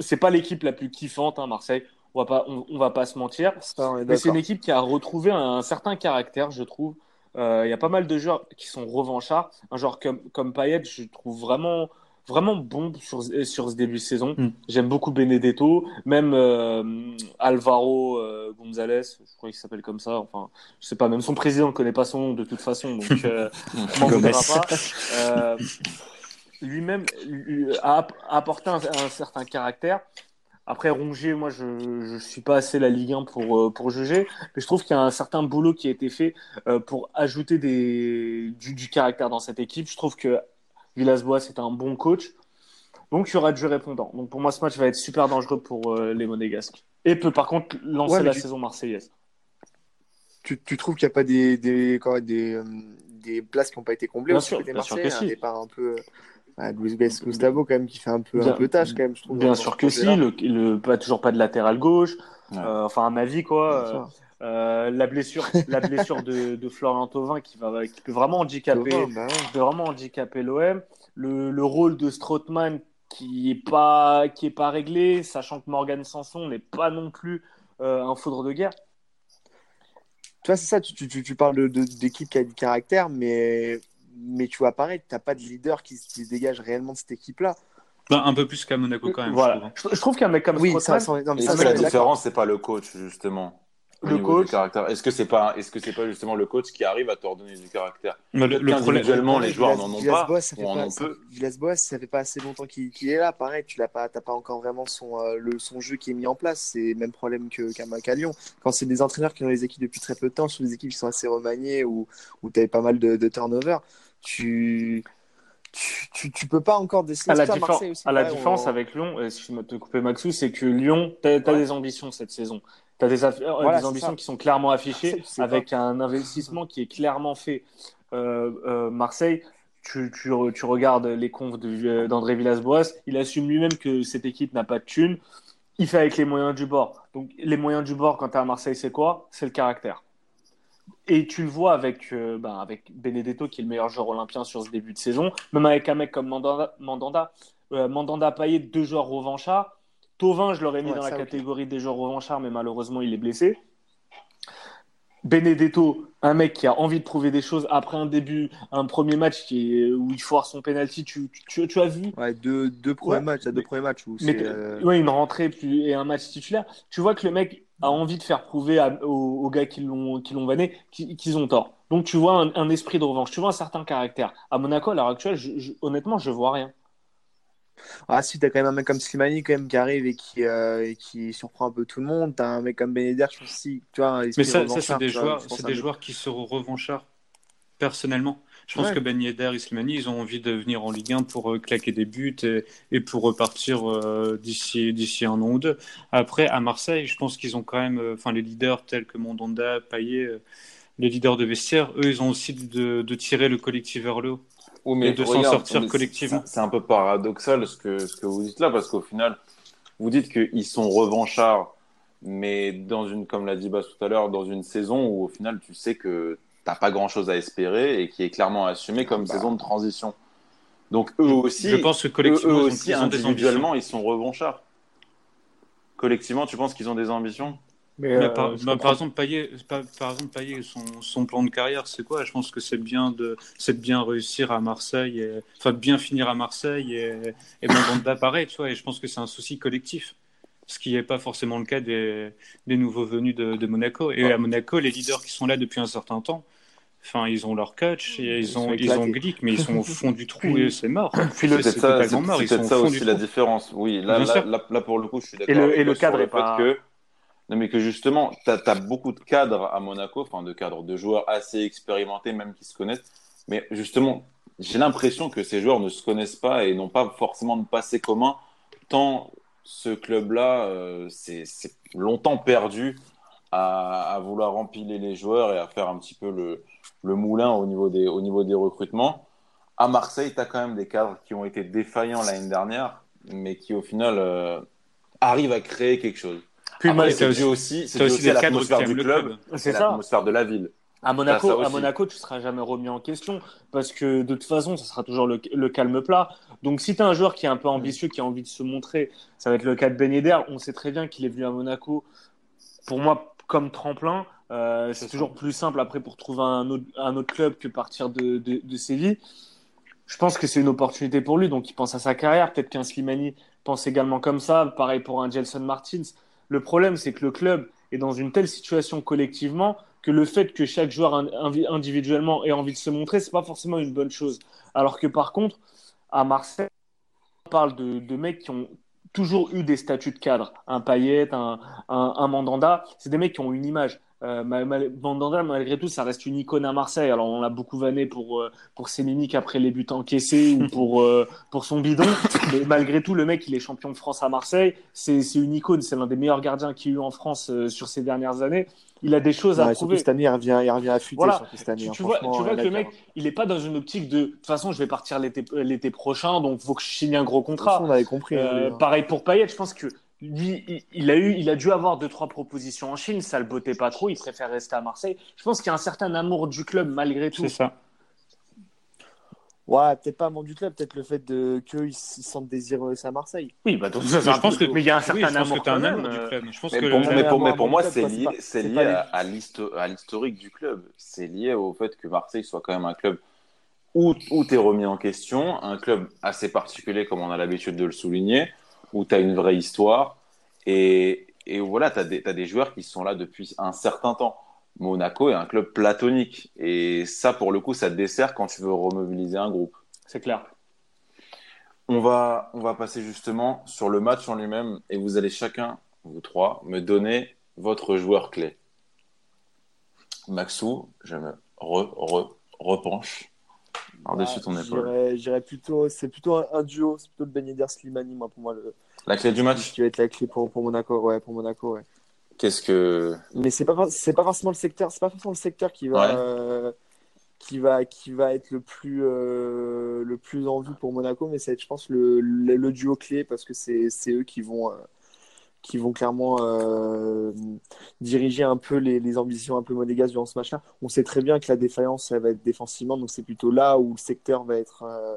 C'est pas l'équipe la plus kiffante, hein, Marseille. On va pas, on, on va pas se mentir. Ça, on est Mais c'est une équipe qui a retrouvé un, certain caractère, je trouve. Euh, Il y a pas mal de joueurs qui sont revanchards. Un joueur comme, comme Payet, je trouve vraiment, vraiment bon sur, sur ce début de saison. Mm. J'aime beaucoup Benedetto, même euh, Alvaro euh, González, je crois qu'il s'appelle comme ça. Enfin, je sais pas, même son président ne connaît pas son nom de toute façon, donc euh, on voudra pas. Euh, Lui-même lui, a, a apporté un, un certain caractère. Après, Rongier, moi, je ne suis pas assez la Ligue 1 pour, euh, pour juger, mais je trouve qu'il y a un certain boulot qui a été fait euh, pour ajouter des, du, du caractère dans cette équipe. Je trouve que Villas-Boas est un bon coach, donc il y aura du répondant. Donc pour moi, ce match va être super dangereux pour euh, les Monégasques. Et peut par contre lancer Ouais, la tu- saison marseillaise. Tu, tu trouves qu'il n'y a pas des, des, des, euh, des places qui n'ont pas été comblées Bien sûr, côté bien sûr que un si. départ un peu. Ah, Luis Gustavo quand même qui fait un peu, Bien- un peu tâche quand même, je trouve. Bien sûr que si, le, le, pas, toujours pas de latéral gauche, Ouais. euh, enfin à ma vie quoi. Euh, euh, la blessure, la blessure de, de Florian Thauvin qui, va, qui peut vraiment handicaper, Thauvin, bah ouais. qui peut vraiment handicaper l'OM. Le, le rôle de Strootman qui est pas qui est pas réglé, sachant que Morgan Sanson n'est pas non plus euh, un foudre de guerre. Tu vois, c'est ça, tu, tu, tu- tu parles de- de- d'équipe qui a du caractère, mais, mais tu vois, pareil, tu n'as pas de leader qui se dégage réellement de cette équipe-là. Ben, un peu plus qu'à Monaco quand même. je voilà. trouve. Je, trouve qu'un mec comme Oui, ça, ça, non, mais Est-ce ça, que ça, la différence, c'est pas le coach, justement au Le coach. caractère Est-ce que c'est pas, est-ce que c'est pas justement le coach qui arrive à te redonner du caractère? Mais le, le problème, Qu'individuellement, les joueurs n'en ont pas, en pas, ont ça- peu. Villas-Boas, ça fait pas assez longtemps qu'il est là. Pareil, tu l'as pas, t'as pas encore vraiment son, euh, le, son jeu qui est mis en place. C'est le même problème que- qu'à Lyon. Quand c'est des entraîneurs qui ont les équipes depuis très peu de temps, sur des équipes qui sont assez remaniées ou où tu avais pas mal de, de turnover, tu, tu, tu, tu peux pas encore déceler à la, diffé- Marseille aussi, à la différence on- avec Lyon, excuse-moi de te couper Maxou, c'est que Lyon, tu as, Ouais. des ambitions cette saison. Tu as des, euh, Voilà, des c'est ambitions ça. qui sont clairement affichées avec un investissement qui est clairement fait. Euh, euh, Marseille, tu, tu, tu regardes les confs d'André Villas-Boas, il assume lui-même que cette équipe n'a pas de thunes. Il fait avec les moyens du bord. Donc, les moyens du bord, quand tu es à Marseille, c'est quoi? C'est le caractère. Et tu le vois avec, euh, ben, avec Benedetto, qui est le meilleur joueur olympien sur ce début de saison, même avec un mec comme Mandanda, Mandanda, euh, Mandanda Payet, deux joueurs revanchards. Tovin, je l'aurais mis Ouais, dans la catégorie des joueurs revanchards, mais malheureusement, il est blessé. Benedetto, un mec qui a envie de prouver des choses après un début, un premier match qui est, où il foire son penalty. Tu, tu, tu as vu? Ouais, deux, deux premiers Ouais. matchs, deux Mais- premiers matchs où mais c'est. t- euh, ouais, une rentrée puis, et un match titulaire. Tu vois que le mec a envie de faire prouver à- aux, aux gars qui l'ont qui l'ont vanné qu'ils qu'ils ont tort. Donc tu vois un, un esprit de revanche, tu vois un certain caractère. À Monaco, à l'heure actuelle, je- je- honnêtement, je vois rien. Ah si, t'as quand même un mec comme Slimani quand même qui arrive et qui, euh, et qui surprend un peu tout le monde. T'as un mec comme Beneder, je pense aussi, tu vois, Mais ça, c'est des joueurs, c'est des joueurs qui seront revanchards personnellement. Je pense Ouais. que Ben Yedder et Slimani, ils ont envie de venir en Ligue 1 pour euh, claquer des buts et, et pour repartir euh, d'ici d'ici un an ou deux. Après, à Marseille, je pense qu'ils ont quand même, enfin les leaders tels que Mondonda, Payet, les leaders de vestiaire, eux, ils ont aussi de, de tirer le collectif vers le haut. Oui, Et de s'en sortir collectivement. c'est- un peu paradoxal ce que, ce que vous dites là, parce qu'au final, vous dites qu'ils sont revanchards, mais dans une, comme l'a dit Bas tout à l'heure, dans une saison où au final tu sais que t'as pas grand chose à espérer et qui est clairement assumée comme Bah. saison de transition. Donc eux aussi, je pense que collectivement, eux aussi individuellement, ils sont revanchards. Collectivement, tu penses qu'ils ont des ambitions? Mais, Mais euh, par, bah, comprends. par exemple, Payet, par, par exemple, Payet, son, son plan de carrière, c'est quoi? Je pense que c'est bien de, c'est de bien réussir à Marseille, et, enfin de bien finir à Marseille et, et pareil, tu vois. Et je pense que c'est un souci collectif, ce qui n'est pas forcément le cas des, des nouveaux venus de, de Monaco. Et à Monaco, les leaders qui sont là depuis un certain temps, enfin, ils ont leur coach, et ils, Ils ont, ils ont. Glick, mais ils sont au fond du trou et c'est mort. C'est totalement mort. c'est ça aussi la différence. Oui, là, Bien là, sûr. là, là, pour le coup, je suis d'accord. Et le- et cadre est fait pas- que non, mais que justement, tu as, beaucoup de cadres à Monaco, enfin de cadres, de joueurs assez expérimentés, même qui se connaissent. Mais justement, j'ai l'impression que ces joueurs ne se connaissent pas et n'ont pas forcément de passé commun, tant ce club-là euh, c'est longtemps perdu à, vouloir empiler les joueurs et à faire un petit peu le, moulin au niveau des, au niveau des recrutements. À Marseille, tu as quand même des cadres qui ont été défaillants l'année dernière, mais qui au final euh, arrivent à créer quelque chose. Puis Après, c'est dû aussi, c'est aussi aussi à l'atmosphère du club, c'est ça. l'atmosphère de la ville. À Monaco, ça à aussi. Monaco, tu seras jamais remis en question parce que de toute façon, ça sera toujours le, le calme plat. Donc, si tu as un joueur qui est un peu ambitieux, qui a envie de se montrer, ça va être le cas de Ben Yedder. On sait très bien qu'il est venu à Monaco, pour moi, comme tremplin. Euh, c'est ça. toujours plus simple après pour trouver un autre, un autre club que partir de, de, de Séville. Je pense que c'est une opportunité pour lui, donc il pense à sa carrière. Peut-être qu'un Slimani pense également comme ça. Pareil pour un Gelson Martins. Le problème, c'est que le club est dans une telle situation collectivement que le fait que chaque joueur individuellement ait envie de se montrer, c'est pas forcément une bonne chose. Alors que par contre, à Marseille, on parle de, mecs qui ont toujours eu des statuts de cadre. Un un, un, un Mandanda, c'est des mecs qui ont une image. Euh, Mandanda, malgré tout, ça reste une icône à Marseille. Alors, on l'a beaucoup vanné pour, euh, pour ses mimiques après les buts encaissés ou pour, euh, pour son bidon. Mais malgré tout, le mec, il est champion de France à Marseille. C'est une icône. C'est l'un des meilleurs gardiens qu'il y a eu en France sur ces dernières années. Il a des choses à Ouais, prouver. cette année, il revient, il revient affûté. Voilà. cette année, Tu, hein. vois, tu vois que le mec, il n'est pas dans une optique de de toute façon, je vais partir l'été prochain, donc faut que je signe un gros contrat. façon, on avait compris. hein, hein. pareil pour Payet, je pense que lui, il, il a eu, il a dû avoir deux trois propositions en Chine, ça le bottait pas trop, il préfère rester à Marseille. Je pense qu'il y a un certain amour du club malgré tout. C'est ça. Ouais, peut-être pas monde du club, peut-être le fait de qu'ils se sentent désireux à Marseille. Oui, bah donc, ça, je pense que mais il y a un certain amour quand même. amour du euh, club. Je pense Mais que pour, le- mais pour- mais amour pour du moi, c'est lié, c'est lié à, à l'historique du club. C'est lié au fait que Marseille soit quand même un club où, où tu es remis en question, un club assez particulier, comme on a l'habitude de le souligner, où tu as une vraie histoire. Et, et voilà, tu as, des t'as des joueurs qui sont là depuis un certain temps. Monaco est un club platonique. Et ça, pour le coup, ça te dessert quand tu veux remobiliser un groupe. C'est clair. On va, on va passer justement sur le match en lui-même et vous allez chacun, vous trois, me donner votre joueur clé. Maxou, je me re, re- repenche par-dessus ton Ouais, épaule. j'irais- J'irais plutôt, c'est plutôt un, un duo, c'est plutôt le Ben Yedder Slimani, moi, pour moi, le, La clé du match, qui va être la clé pour, pour Monaco. Ouais, pour Monaco, ouais. qu'est-ce que. Mais c'est pas, for- c'est pas forcément le secteur, c'est pas forcément le secteur qui va, Ouais. euh, qui va, qui va être le plus, euh, le plus en vue pour Monaco, mais c'est, je pense, le, le, le duo clé parce que c'est, c'est eux qui vont, euh, qui vont clairement euh, diriger un peu les, les ambitions un peu monégasques durant ce match-là. On sait très bien que la défaillance, elle va être défensivement, donc c'est plutôt là où le secteur va être, euh,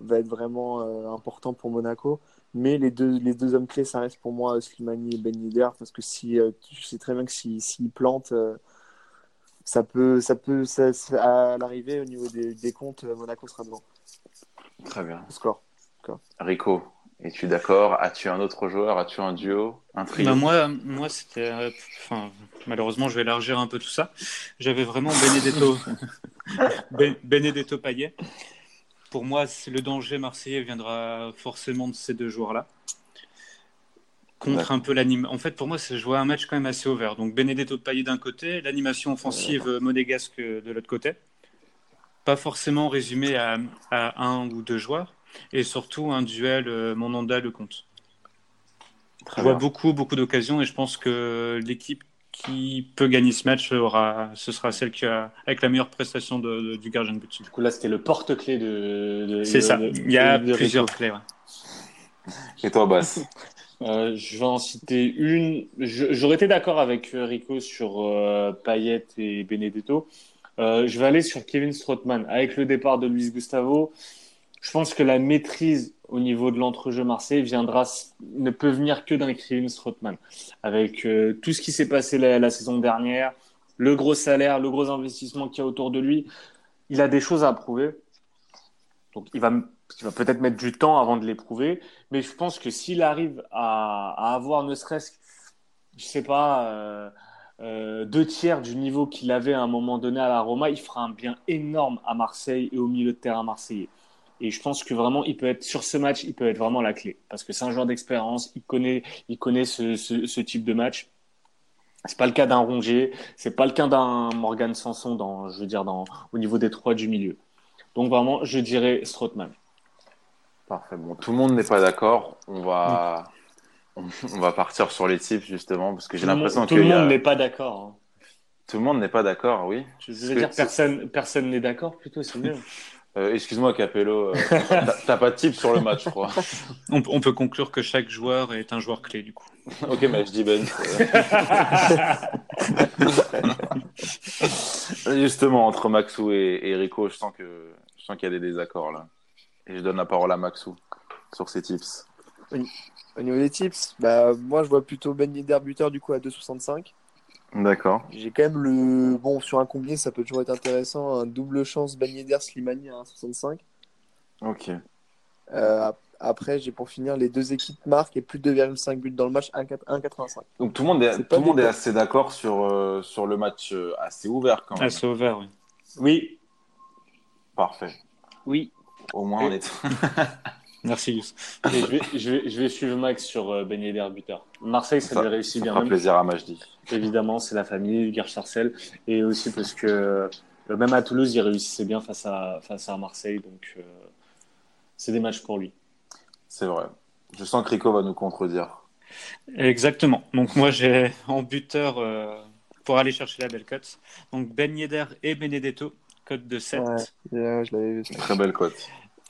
va être vraiment euh, important pour Monaco. Mais les deux, les deux hommes clés, ça reste pour moi Slimani et Ben Yedder, parce que si, tu sais très bien que s'ils si, plantent, ça peut, ça peut ça- ça- à l'arrivée, au niveau des, des comptes, Monaco sera devant Très bien. score. Rico, es-tu d'accord? As-tu un autre joueur? As-tu un duo? Un trio? Bah, moi, moi c'était. Enfin, malheureusement, je vais élargir un peu tout ça. J'avais vraiment Benedetto, Ben- Benedetto Payet. Pour moi, le danger marseillais viendra forcément de ces deux joueurs-là. Contre un peu l'anime. En fait, pour moi, c'est jouer un match quand même assez ouvert. Donc, Benedetto Payet d'un côté, l'animation offensive monégasque de l'autre côté. Pas forcément résumé à, à un ou deux joueurs. Et surtout, un duel euh, Monanda le compte. Je vois beaucoup, beaucoup d'occasions et je pense que l'équipe qui peut gagner ce match aura, ce sera celle qui a, avec la meilleure prestation de, de- du gardien de but. Du coup, là, c'était le porte-clé de. de- C'est ça. de- Il y a plusieurs clés. ouais. Et toi, Bass Euh, je vais en citer une. J'aurais été d'accord avec euh, Rico sur euh, Payet et Benedetto. Euh, je vais aller sur Kevin Strootman. Avec le départ de Luis Gustavo, je pense que la maîtrise au niveau de l'entrejeu Marseille viendra, ne peut venir que d'un Kevin Strootman. Avec euh, tout ce qui s'est passé la, saison dernière, le gros salaire, le gros investissement qu'il y a autour de lui, il a des choses à prouver. Donc il va, peut-être mettre du temps avant de les prouver, mais je pense que s'il arrive à, à avoir ne serait-ce, je sais pas, euh, euh, deux tiers du niveau qu'il avait à un moment donné à la Roma, il fera un bien énorme à Marseille et au milieu de terrain marseillais. Et je pense que vraiment, il peut être sur ce match, il peut être vraiment la clé. Parce que c'est un joueur d'expérience, il connaît, il connaît ce, ce, ce type de match. C'est pas le cas d'un Rongier, c'est pas le cas d'un Morgan Sanson dans, je veux dire, dans, au niveau des trois du milieu. Donc vraiment, je dirais Strootman. Parfait. Bon, tout le monde n'est pas d'accord. On va, on, on va partir sur les types justement parce que j'ai Tout le monde- l'impression Tout que le y a- monde n'est pas d'accord. hein. tout le monde n'est pas d'accord. Oui. Je veux dire, personne, personne n'est d'accord, plutôt, c'est mieux. Euh, Excuse-moi, Capello. euh, t'as- pas de type sur le match, je crois. On, on peut conclure que chaque joueur est un joueur clé du coup. ok, mais je dis Ben. Justement, entre Maxou et, et Rico, je sens que je sens qu'il y a des désaccords là. Et je donne la parole à Maxou sur ses tips. Au niveau des tips, bah, moi je vois plutôt Ben Yedder buteur du coup à 2,65. D'accord. J'ai quand même le. Bon, sur un combiné, ça peut toujours être intéressant. Un double chance Ben Yedder Slimani à 1,65. Ok. Euh, ap- après, j'ai pour finir les deux équipes marquent et plus de 2,5 buts dans le match, 1,4 1,85. Donc tout le monde est, tout le monde est assez d'accord sur, euh, sur le match euh, assez ouvert quand même. C'est ouvert, oui. Oui, Parfait. oui. Au moins on est. Merci, Yous. Je, vais, je, vais, je vais suivre Max sur euh, Ben Yedder buteur. Marseille, ça, Ça- lui réussit Ça bien. plaisir à Majdi. évidemment, c'est la famille, Gare Sarcel. Et aussi parce que euh, même à Toulouse, il réussissait bien face à, face à Marseille. Donc, euh, c'est des matchs pour lui. C'est vrai. Je sens que Rico va nous contredire. Exactement. Donc moi j'ai en buteur euh, pour aller chercher la belle cote. Donc Ben Yedder et Benedetto, cote de 7. Ouais. Yeah, je l'avais vu. Très belle cote.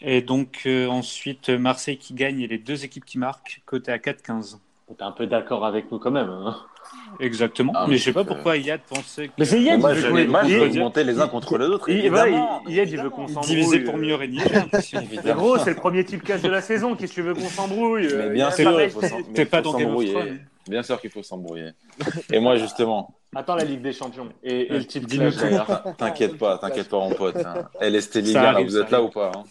Et donc euh, ensuite Marseille qui gagne et les deux équipes qui marquent, coté à 4,15. T'es un peu d'accord avec nous quand même. hein. Exactement. Ah, mais mais je sais pas pourquoi Yad pensait que Mais c'est Yad, il veut monter les uns contre les autres. il- voilà, évidemment. il- Yad, il veut qu'on il s'embrouille. divisait pour mieux régner. Mais gros, c'est le premier type casse de la saison. Qu'est-ce que tu veux qu'on s'embrouille Mais Euh, bien sûr, mais T'es pas dans Game of. Thrones. Bien sûr qu'il faut s'embrouiller. Et moi, justement, Attends la Ligue des Champions. Et, et le type clash d'ailleurs. t'inquiète pas, t'inquiète pas, mon pote. hein. LST arrive, vous êtes là ou pas hein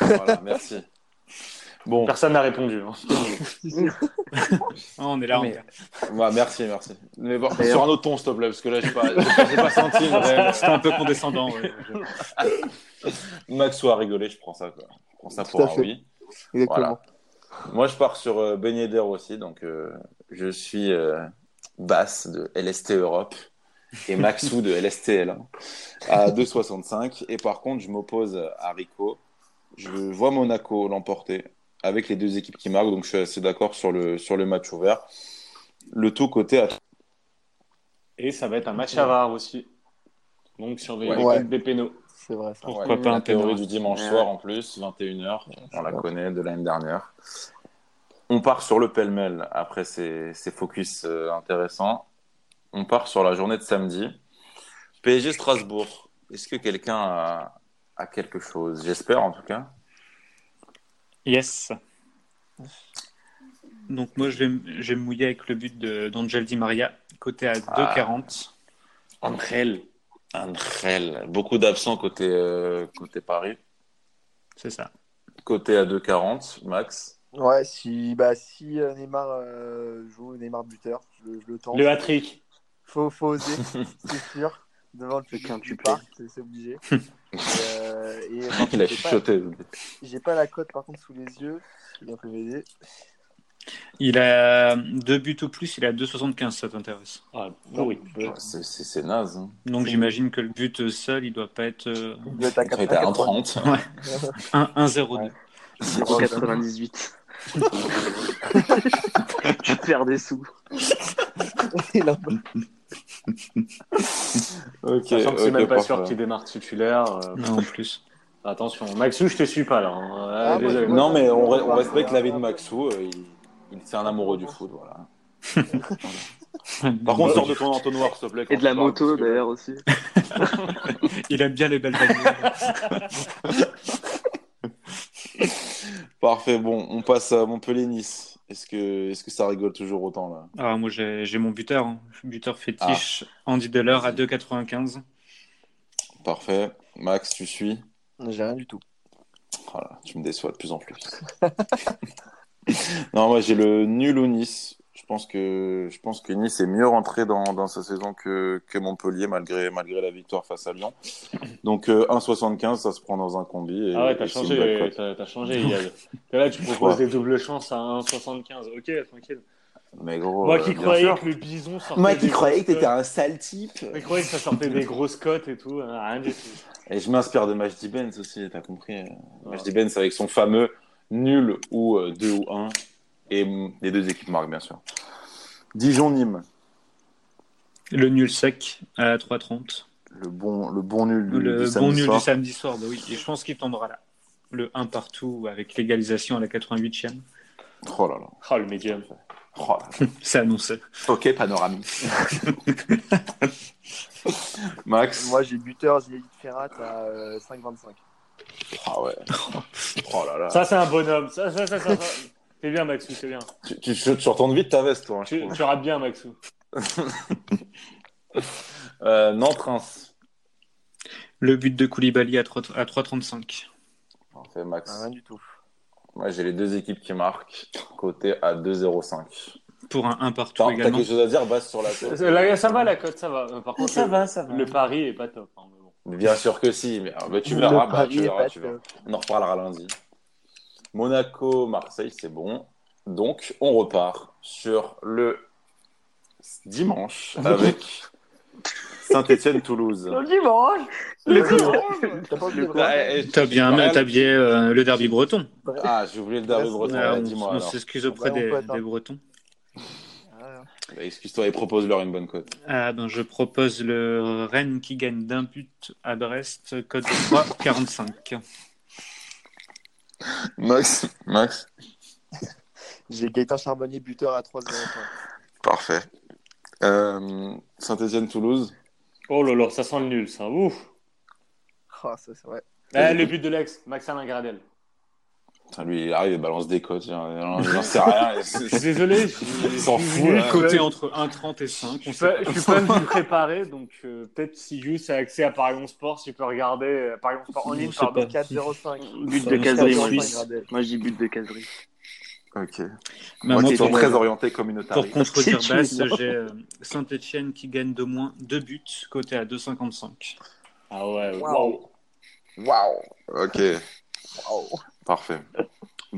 Voilà, merci. Bon, Personne n'a répondu. hein. Ah, on est là. on Mais- est là. bah, merci, merci. Mais bon, sur un autre ton, s'il te plaît, parce que là, j'ai pas, pas, senti C'était un peu condescendant. ouais. Max soit rigolé, je prends ça. Quoi. Je prends ça Tout pour un fait. oui. Exactement. Moi, je pars sur euh, Ben Yedder aussi. Donc, euh, je suis euh, Bass de LST Europe et Maxou de LSTL à 2,65. Et par contre, je m'oppose à Rico. Je vois Monaco l'emporter avec les deux équipes qui marquent. Donc, je suis assez d'accord sur le, sur le match ouvert. Le tout côté à Et ça va être un match à VAR aussi. Donc surveiller Ouais. des pénaux. C'est vrai ça. Pourquoi pas un théorie pénal du dimanche Ouais. soir en plus, 21h. On la connaît de l'année dernière. On part sur le pêle-mêle après ces, ces focus euh, intéressants. On part sur la journée de samedi. PSG Strasbourg. Est-ce que quelqu'un a, a quelque chose? J'espère en tout cas. Yes. Donc moi je vais, je vais me mouiller avec le but de- d'Angel Di Maria, côté à Ah. 2,40. Angel. Angel. Beaucoup d'absents côté, euh, côté Paris. C'est ça. Côté à 2,40, Max. Ouais, si, bah, si euh, Neymar euh, joue, Neymar buteur, je, le- je le tente. Le hat-trick. Faut, faut oser, c'est sûr. Devant le public du parc, c'est c'est obligé. et, euh, et, par contre, Il a j'ai pas- chuchoté. J'ai pas la cote par contre sous les yeux. Il peut m'aider. Il a deux buts ou plus, il a 2,75, ça t'intéresse? Ah, oui. C'est- C'est c'est naze. hein. Donc j'imagine que le but seul, il doit pas être euh, Il doit être à Il était à 80. 1,30. 1 1,02. Ouais. 0,98. tu perds des sous. Il a- Ok, Sachant que c'est même pas parfait. sûr qu'il démarre titulaire. euh, Non, en plus. Attention, Maxou, je te suis pas là. hein. Ah, Euh, je vois- Non, mais on, respecte ouais, l'avis de. Maxou. euh, Il, il- c'est un amoureux du foot, voilà. Par contre, sors de ton entonnoir, s'il te plaît. Et de la moto que- d'ailleurs aussi. Il aime bien les belles bagnoles. Parfait, bon, on passe à Montpellier-Nice. Est-ce que, est-ce que ça rigole toujours autant là? Ah, moi, j'ai mon buteur. hein. Buteur fétiche, Andy Deller à 2,95. Parfait. Max, tu suis? J'ai rien du tout. Voilà, tu me déçois de plus en plus. non, moi j'ai le nul au Nice. Je pense que, je pense que Nice est mieux rentré dans, dans sa saison que, que Montpellier, malgré, malgré la victoire face à Lyon. Donc euh, 1,75, ça se prend dans un combi. Et, Ah ouais, t'as changé, cote. t'as t'as changé. il y a- Là, tu proposes Ouais. des doubles chances à 1,75. Ok, tranquille. Mais gros, Moi euh, qui bien croyais sûr. que le bison sortait Moi qui des croyais que t'étais un sale type. Moi qui croyais que ça sortait des grosses cotes et tout. hein, Rien du tout. Et je m'inspire de Majdi Benz aussi, t'as compris. euh, Majdi Benz avec son fameux nul ou 2 ou 1. Et mm, les deux équipes marquent, bien sûr. Dijon-Nîmes, Le nul sec à 3,30. le bon, le bon nul du, Le du bon samedi nul soir. du samedi soir, bah oui. Et je pense qu'il tendra là. Le 1 partout avec l'égalisation à la 88e. Oh là là. Oh, le médium. Oh là là. C'est annoncé. Ok, panoramique. Max Moi, j'ai buteur Zinedine Ferrat à euh, 5,25. Ah ouais. Oh là là. Ça, c'est un bonhomme. Ça, ça, ça, ça, ça. C'est bien, Maxou, c'est bien. Tu, tu, tu retournes vite ta veste, toi. hein, Tu, rates bien, Maxou. Euh, Nantes-Reims. Le but de Koulibaly à 3 à 3,35. Parfait, Max. Ah, rien du tout. Moi, j'ai les deux équipes qui marquent. Côté à 2,05. Pour un 1 partout T'as quelque chose à dire, base sur la côte Là, ça va, la cote, ça va. Euh, Par contre, Ça le- va, ça va. Le pari est pas top. hein, mais bon. Mais Bien sûr que si, mais, mais tu verras, bah, tu verras, pas tu verras. On en reparlera lundi. Monaco, Marseille, c'est bon. Donc, on repart sur le dimanche avec Saint-Etienne-Toulouse. dimanche Le dimanche le eh, T'as bien tablié euh, le derby breton. Ah, j'ai oublié le derby breton. Ah, Ouais, on s'excuse auprès Ouais, des, bretons. Ah, Bah, Excuse-toi et propose-leur une bonne cote. Ah, ben, je propose le Rennes qui gagne d'un but à Brest, code de 3,45. Max, Max. J'ai Gaëtan Charbonnier, buteur à 3,05. Parfait. Euh, Saint-Etienne-Toulouse. Oh là là, ça sent le nul, ça. Ouf. Ah, ça, c'est vrai. Eh, le but de l'ex, Max-Alain Gradel. Putain, lui, il arrive et balance des cotes. J'en sais rien. Je suis désolé. Je Il s'en fout. Là. Côté entre 1,30 et 5. Je suis pas, je suis pas venu préparé, donc euh, peut-être si Yous a accès à Paris 11 Sport, si tu peux regarder euh, Paris 11 Sport en ligne, pas. 4,05. But de semble moi. suisse. Moi, je dis but de caserie. Ok. Mais Moi, moi, qui sont pour, très orientés communautaires. pour contredire Bass, j'ai euh, Saint-Etienne qui gagne de moins 2 buts, côté à 2,55. Ah ouais, Waouh. waouh. Waouh. Ok. Parfait.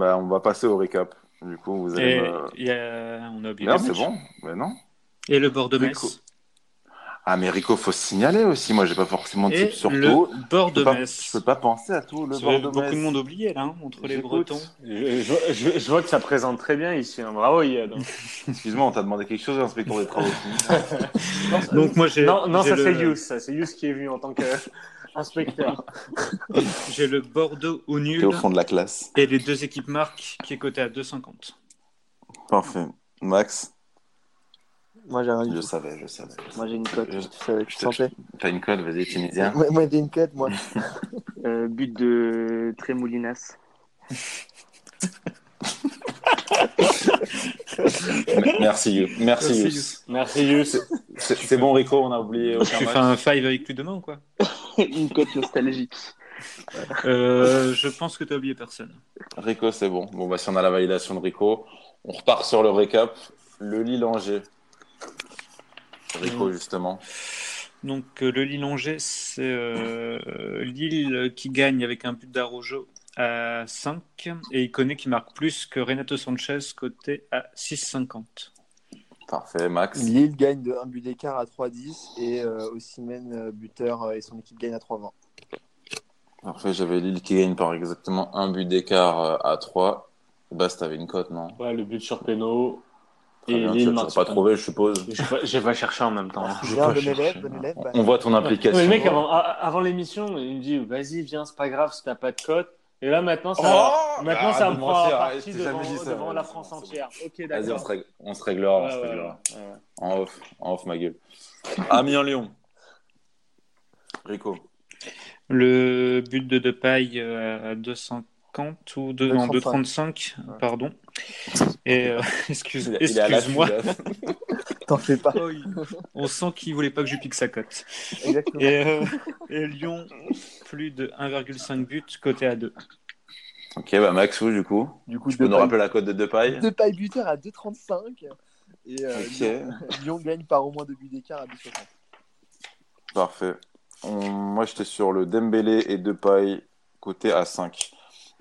Bah, on va passer au récap. Du coup, vous allez. Et me- il y a, on a oublié Non, c'est bon. Mais non. Et le bord de Rico. Metz. Ah, mais Rico, faut se signaler aussi. Moi, j'ai pas forcément de tips sur le tout. bord Je de pas- Metz. Je peux pas penser à tout. Le Ça bord de beaucoup Metz. de monde oublié là, hein, entre les. Bretons. Je, je- je- je vois que ça présente très bien ici. hein. Bravo, Yad. Excuse-moi, on t'a demandé quelque chose, inspecteur des travaux. Donc moi j'ai Non, non ça le- c'est Yous. Ça, c'est Yous qui est venu en tant qu'inspecteur. J'ai le Bordeaux au T'es nul au fond de la classe. et les deux équipes marquent qui est coté à 2,50. Parfait. Max, Moi, j'ai rien du je tout. savais, je savais. Moi, j'ai une cote. Je- Tu savais, tu sentais T'as une colle, vas-y, tunisien. Moi, moi, j'ai une cote, moi. Euh, but de Tremoulinas. Merci, You. Merci, Merci, Yous. Merci. C'est bon, Rico, on a oublié aucun Tu match. fais un five avec lui demain ou quoi? Une cote nostalgique. euh, Je pense que tu as oublié personne. Rico, c'est bon. Bon, bah, si on a la validation de Rico, on repart sur le récap. Le Lille-Angers. Rico, Mm. justement. Donc euh, le Lille-Angers, c'est euh, Lille qui gagne avec un but d'Arojo à 5 et il connaît qui marque plus que Renato Sanchez côté à 6,50. Parfait, Max. Lille gagne de 1 but d'écart à 3,10 et euh, Osimhen, euh, buteur, euh, et son équipe gagne à 3,20. Parfait, j'avais Lille qui gagne par exactement un but d'écart euh, à 3. Bast, t'avais une cote, non? Ouais, le but sur Péno. Et bien, Lille marque pas trouvé, je suppose. Je vais, je vais chercher en même temps. hein. Je vais Bien, pas bon chercher, élève, non. bon élève. bah, On voit ton implication. Mais le mec, avant, avant l'émission, il me dit Vas-y, viens, c'est pas grave si t'as pas de cote. Et là, maintenant, ça, Oh maintenant, Arrête ça me prend partie devant, jamais dit ça, devant ouais, la France bon, entière. Ok, Vas-y, on se, règle- on se réglera. on Ouais, se réglera. ouais, ouais. En off, en off, ma gueule. Amiens Lyon. Rico. Le but de Depay euh, à 200 2,50 ou de, 2,35. non, 2,35, pardon. Et euh, excuse, excuse-moi. T'en fais pas. Oh, il- On sent qu'il voulait pas que je pique sa cote. Exactement. Et, euh, et Lyon, plus de 1,5 buts, côté à 2. Ok, bah Maxou, du coup. Du coup, Tu peux nous rappeler la cote de Depay Deux pailles buteur à 2,35. Et euh. Lyon, Lyon gagne par au moins deux buts d'écart à 2,60. Parfait. On- Moi, j'étais sur le Dembélé et Depay, côté à 5.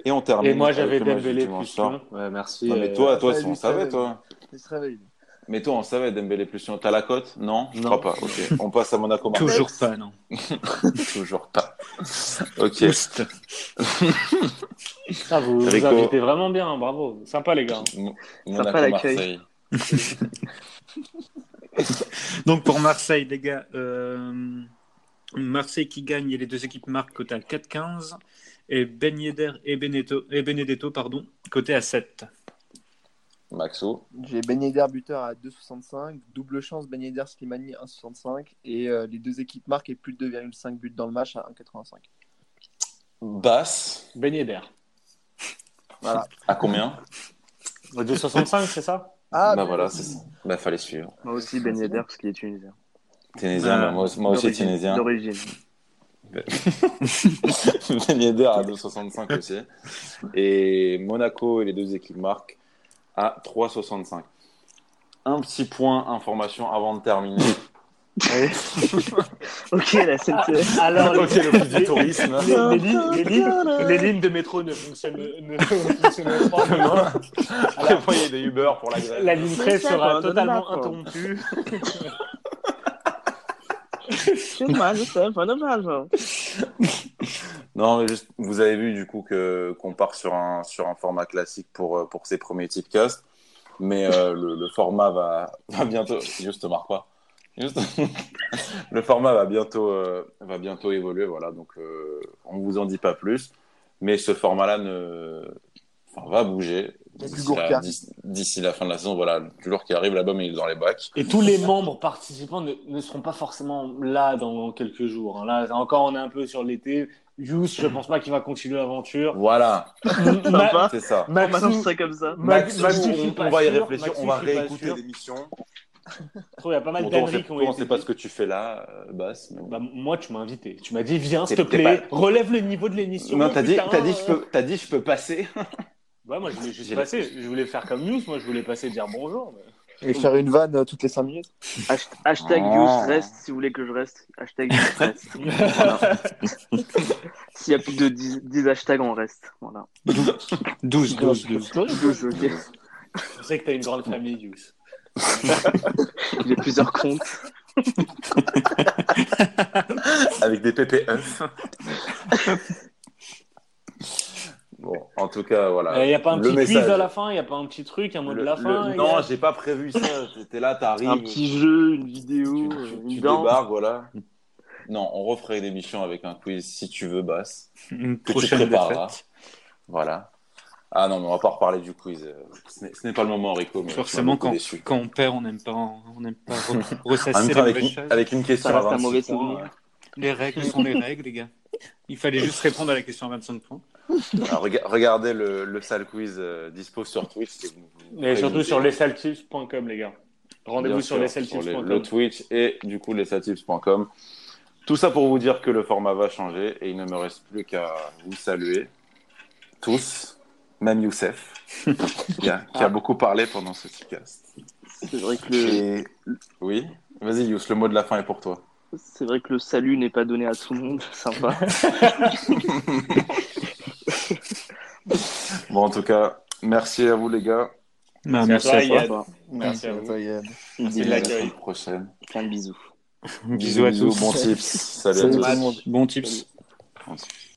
Et on termine. Et moi, j'avais Dembélé plus. Lyon. Ouais, merci. Non, mais euh, toi, toi, ça, si on savait, toi. Il se réveille. Mais toi, on savait Dembélé plus Lyon. T'as la cote Non, je crois pas. Ok. On passe à Monaco. Marseille. Toujours pas, non. Toujours pas. Ok. Ah, vous, vous invitez vraiment bien, bravo. Sympa, les gars. Mo- Sympa l'accueil. Donc pour Marseille, les gars, euh, Marseille qui gagne et les deux équipes marquent côté à 4,15 et Ben Yedder et Benedetto, et Benedetto pardon, côté à 7. Maxou. J'ai Ben Yedder buteur à 2,65. Double chance Ben Yedder Slimani 1,65. Et euh, les deux équipes marquent et plus de 2,5 buts dans le match à 1,85. Basse. Ben Yedder. Voilà. À combien? 2,65, c'est ça? Ah, Bah voilà, c'est ça. Bah fallait suivre. Moi aussi, Ben Yedder, parce qu'il est tunisien. Tunisien, bah, moi, moi aussi tunisien. D'origine. Ben Yedder à 2,65 aussi. Et Monaco et les deux équipes marquent à 3,65. Un petit point information avant de terminer. Ok, la SNCF. Alors, Ok, les, l'office du tourisme. les- les lignes, les lignes- les lignes de métro ne fonctionnent, ne fonctionnent pas. demain. Après, il y a des Uber pour la grève. La ligne 13 sera C'est totalement interrompue. C'est mal, sais, pas normal. Non, mais juste, vous avez vu du coup que qu'on part sur un sur un format classique pour euh, pour ces premiers tipcasts, mais euh, le, le format va va bientôt. Juste te marque pas. Juste- le format va bientôt euh, va bientôt évoluer, voilà. Donc euh, on vous en dit pas plus, mais ce format-là ne enfin, va bouger d'ici la, d'ici fin de la saison. Voilà, du lourd qui arrive, l'album il est dans les bacs. Et tous les membres participants ne, ne seront pas forcément là dans quelques jours. hein. Là, encore, on est un peu sur l'été. Yous, je pense pas qu'il va continuer l'aventure. Voilà, Sympa. c'est ça. On Maxou, ça comme ça. Max- Maxou, Maxou, on, on va y réfléchir, Maxou, on va réécouter l'émission. Je trouve qu'il y a pas mal on d'âneries qui ont toi, on été sait pas ce que tu fais là, euh, Bass. mais. Bah, moi, tu m'as invité. Tu m'as dit, viens, s'il te plaît, pas- relève le niveau de l'émission. non, t'as dit, t'as dit, je peux, t'as dit, je peux passer. Ouais, moi, je voulais juste J'ai- passer. Je voulais faire comme News. Moi, je voulais passer dire bonjour. mais- Et faire une vanne euh, toutes les 5 minutes. Hasht- Hashtag. Youth reste si vous voulez que je reste. Hashtag Youth reste. Voilà. S'il y a plus de 10, 10 hashtags, on reste. Voilà. 12, 12, 12. 12, ok. Je sais que t'as une grande famille, Yous. J'ai plusieurs comptes. Avec des PPF. en tout cas, voilà. Il n'y a pas un Le petit message. quiz à la fin Il n'y a pas un petit truc, un mot de la fin non, j'ai pas prévu ça. T'es là, t'arrives. Un petit jeu, une vidéo, tu- euh, tu une danse. débarques, voilà. Non, on referait une émission avec un quiz si tu veux, Bass. Une Que tu prochaine. Voilà. Ah non, mais on va pas reparler du quiz. Euh, Ce n'est- pas le moment, Rico. Mais Forcément, quand, on perd, on n'aime pas, on n'aime pas avec une, choses. avec une question Ça à reste un 26 mauvais points, souvenir. euh, Les règles sont les règles, les gars. Il fallait juste répondre à la question à 25 points. Alors, rega- regardez le, le sale quiz euh, dispo sur Twitch. Et surtout sur lessaltips.com, les gars. Rendez-vous sur sûr, lessaltips.com. le, le Twitch et du coup lesatips.com. Tout ça pour vous dire que le format va changer et il ne me reste plus qu'à vous saluer tous, même Youssef, qui a, qui a beaucoup parlé pendant ce podcast. C'est vrai que le, Et oui, vas-y Youss, le mot de la fin est pour toi. C'est vrai que le salut n'est pas donné à tout le monde. Sympa. Bon, en tout cas, merci à vous les gars. Bah, Merci à toi. Merci à vous. Yann. C'est À l'accueil. prochaine. Plein de bisous. Bisous à tous. Bon tips. Salut, à tous. Bon tips. Bon tips.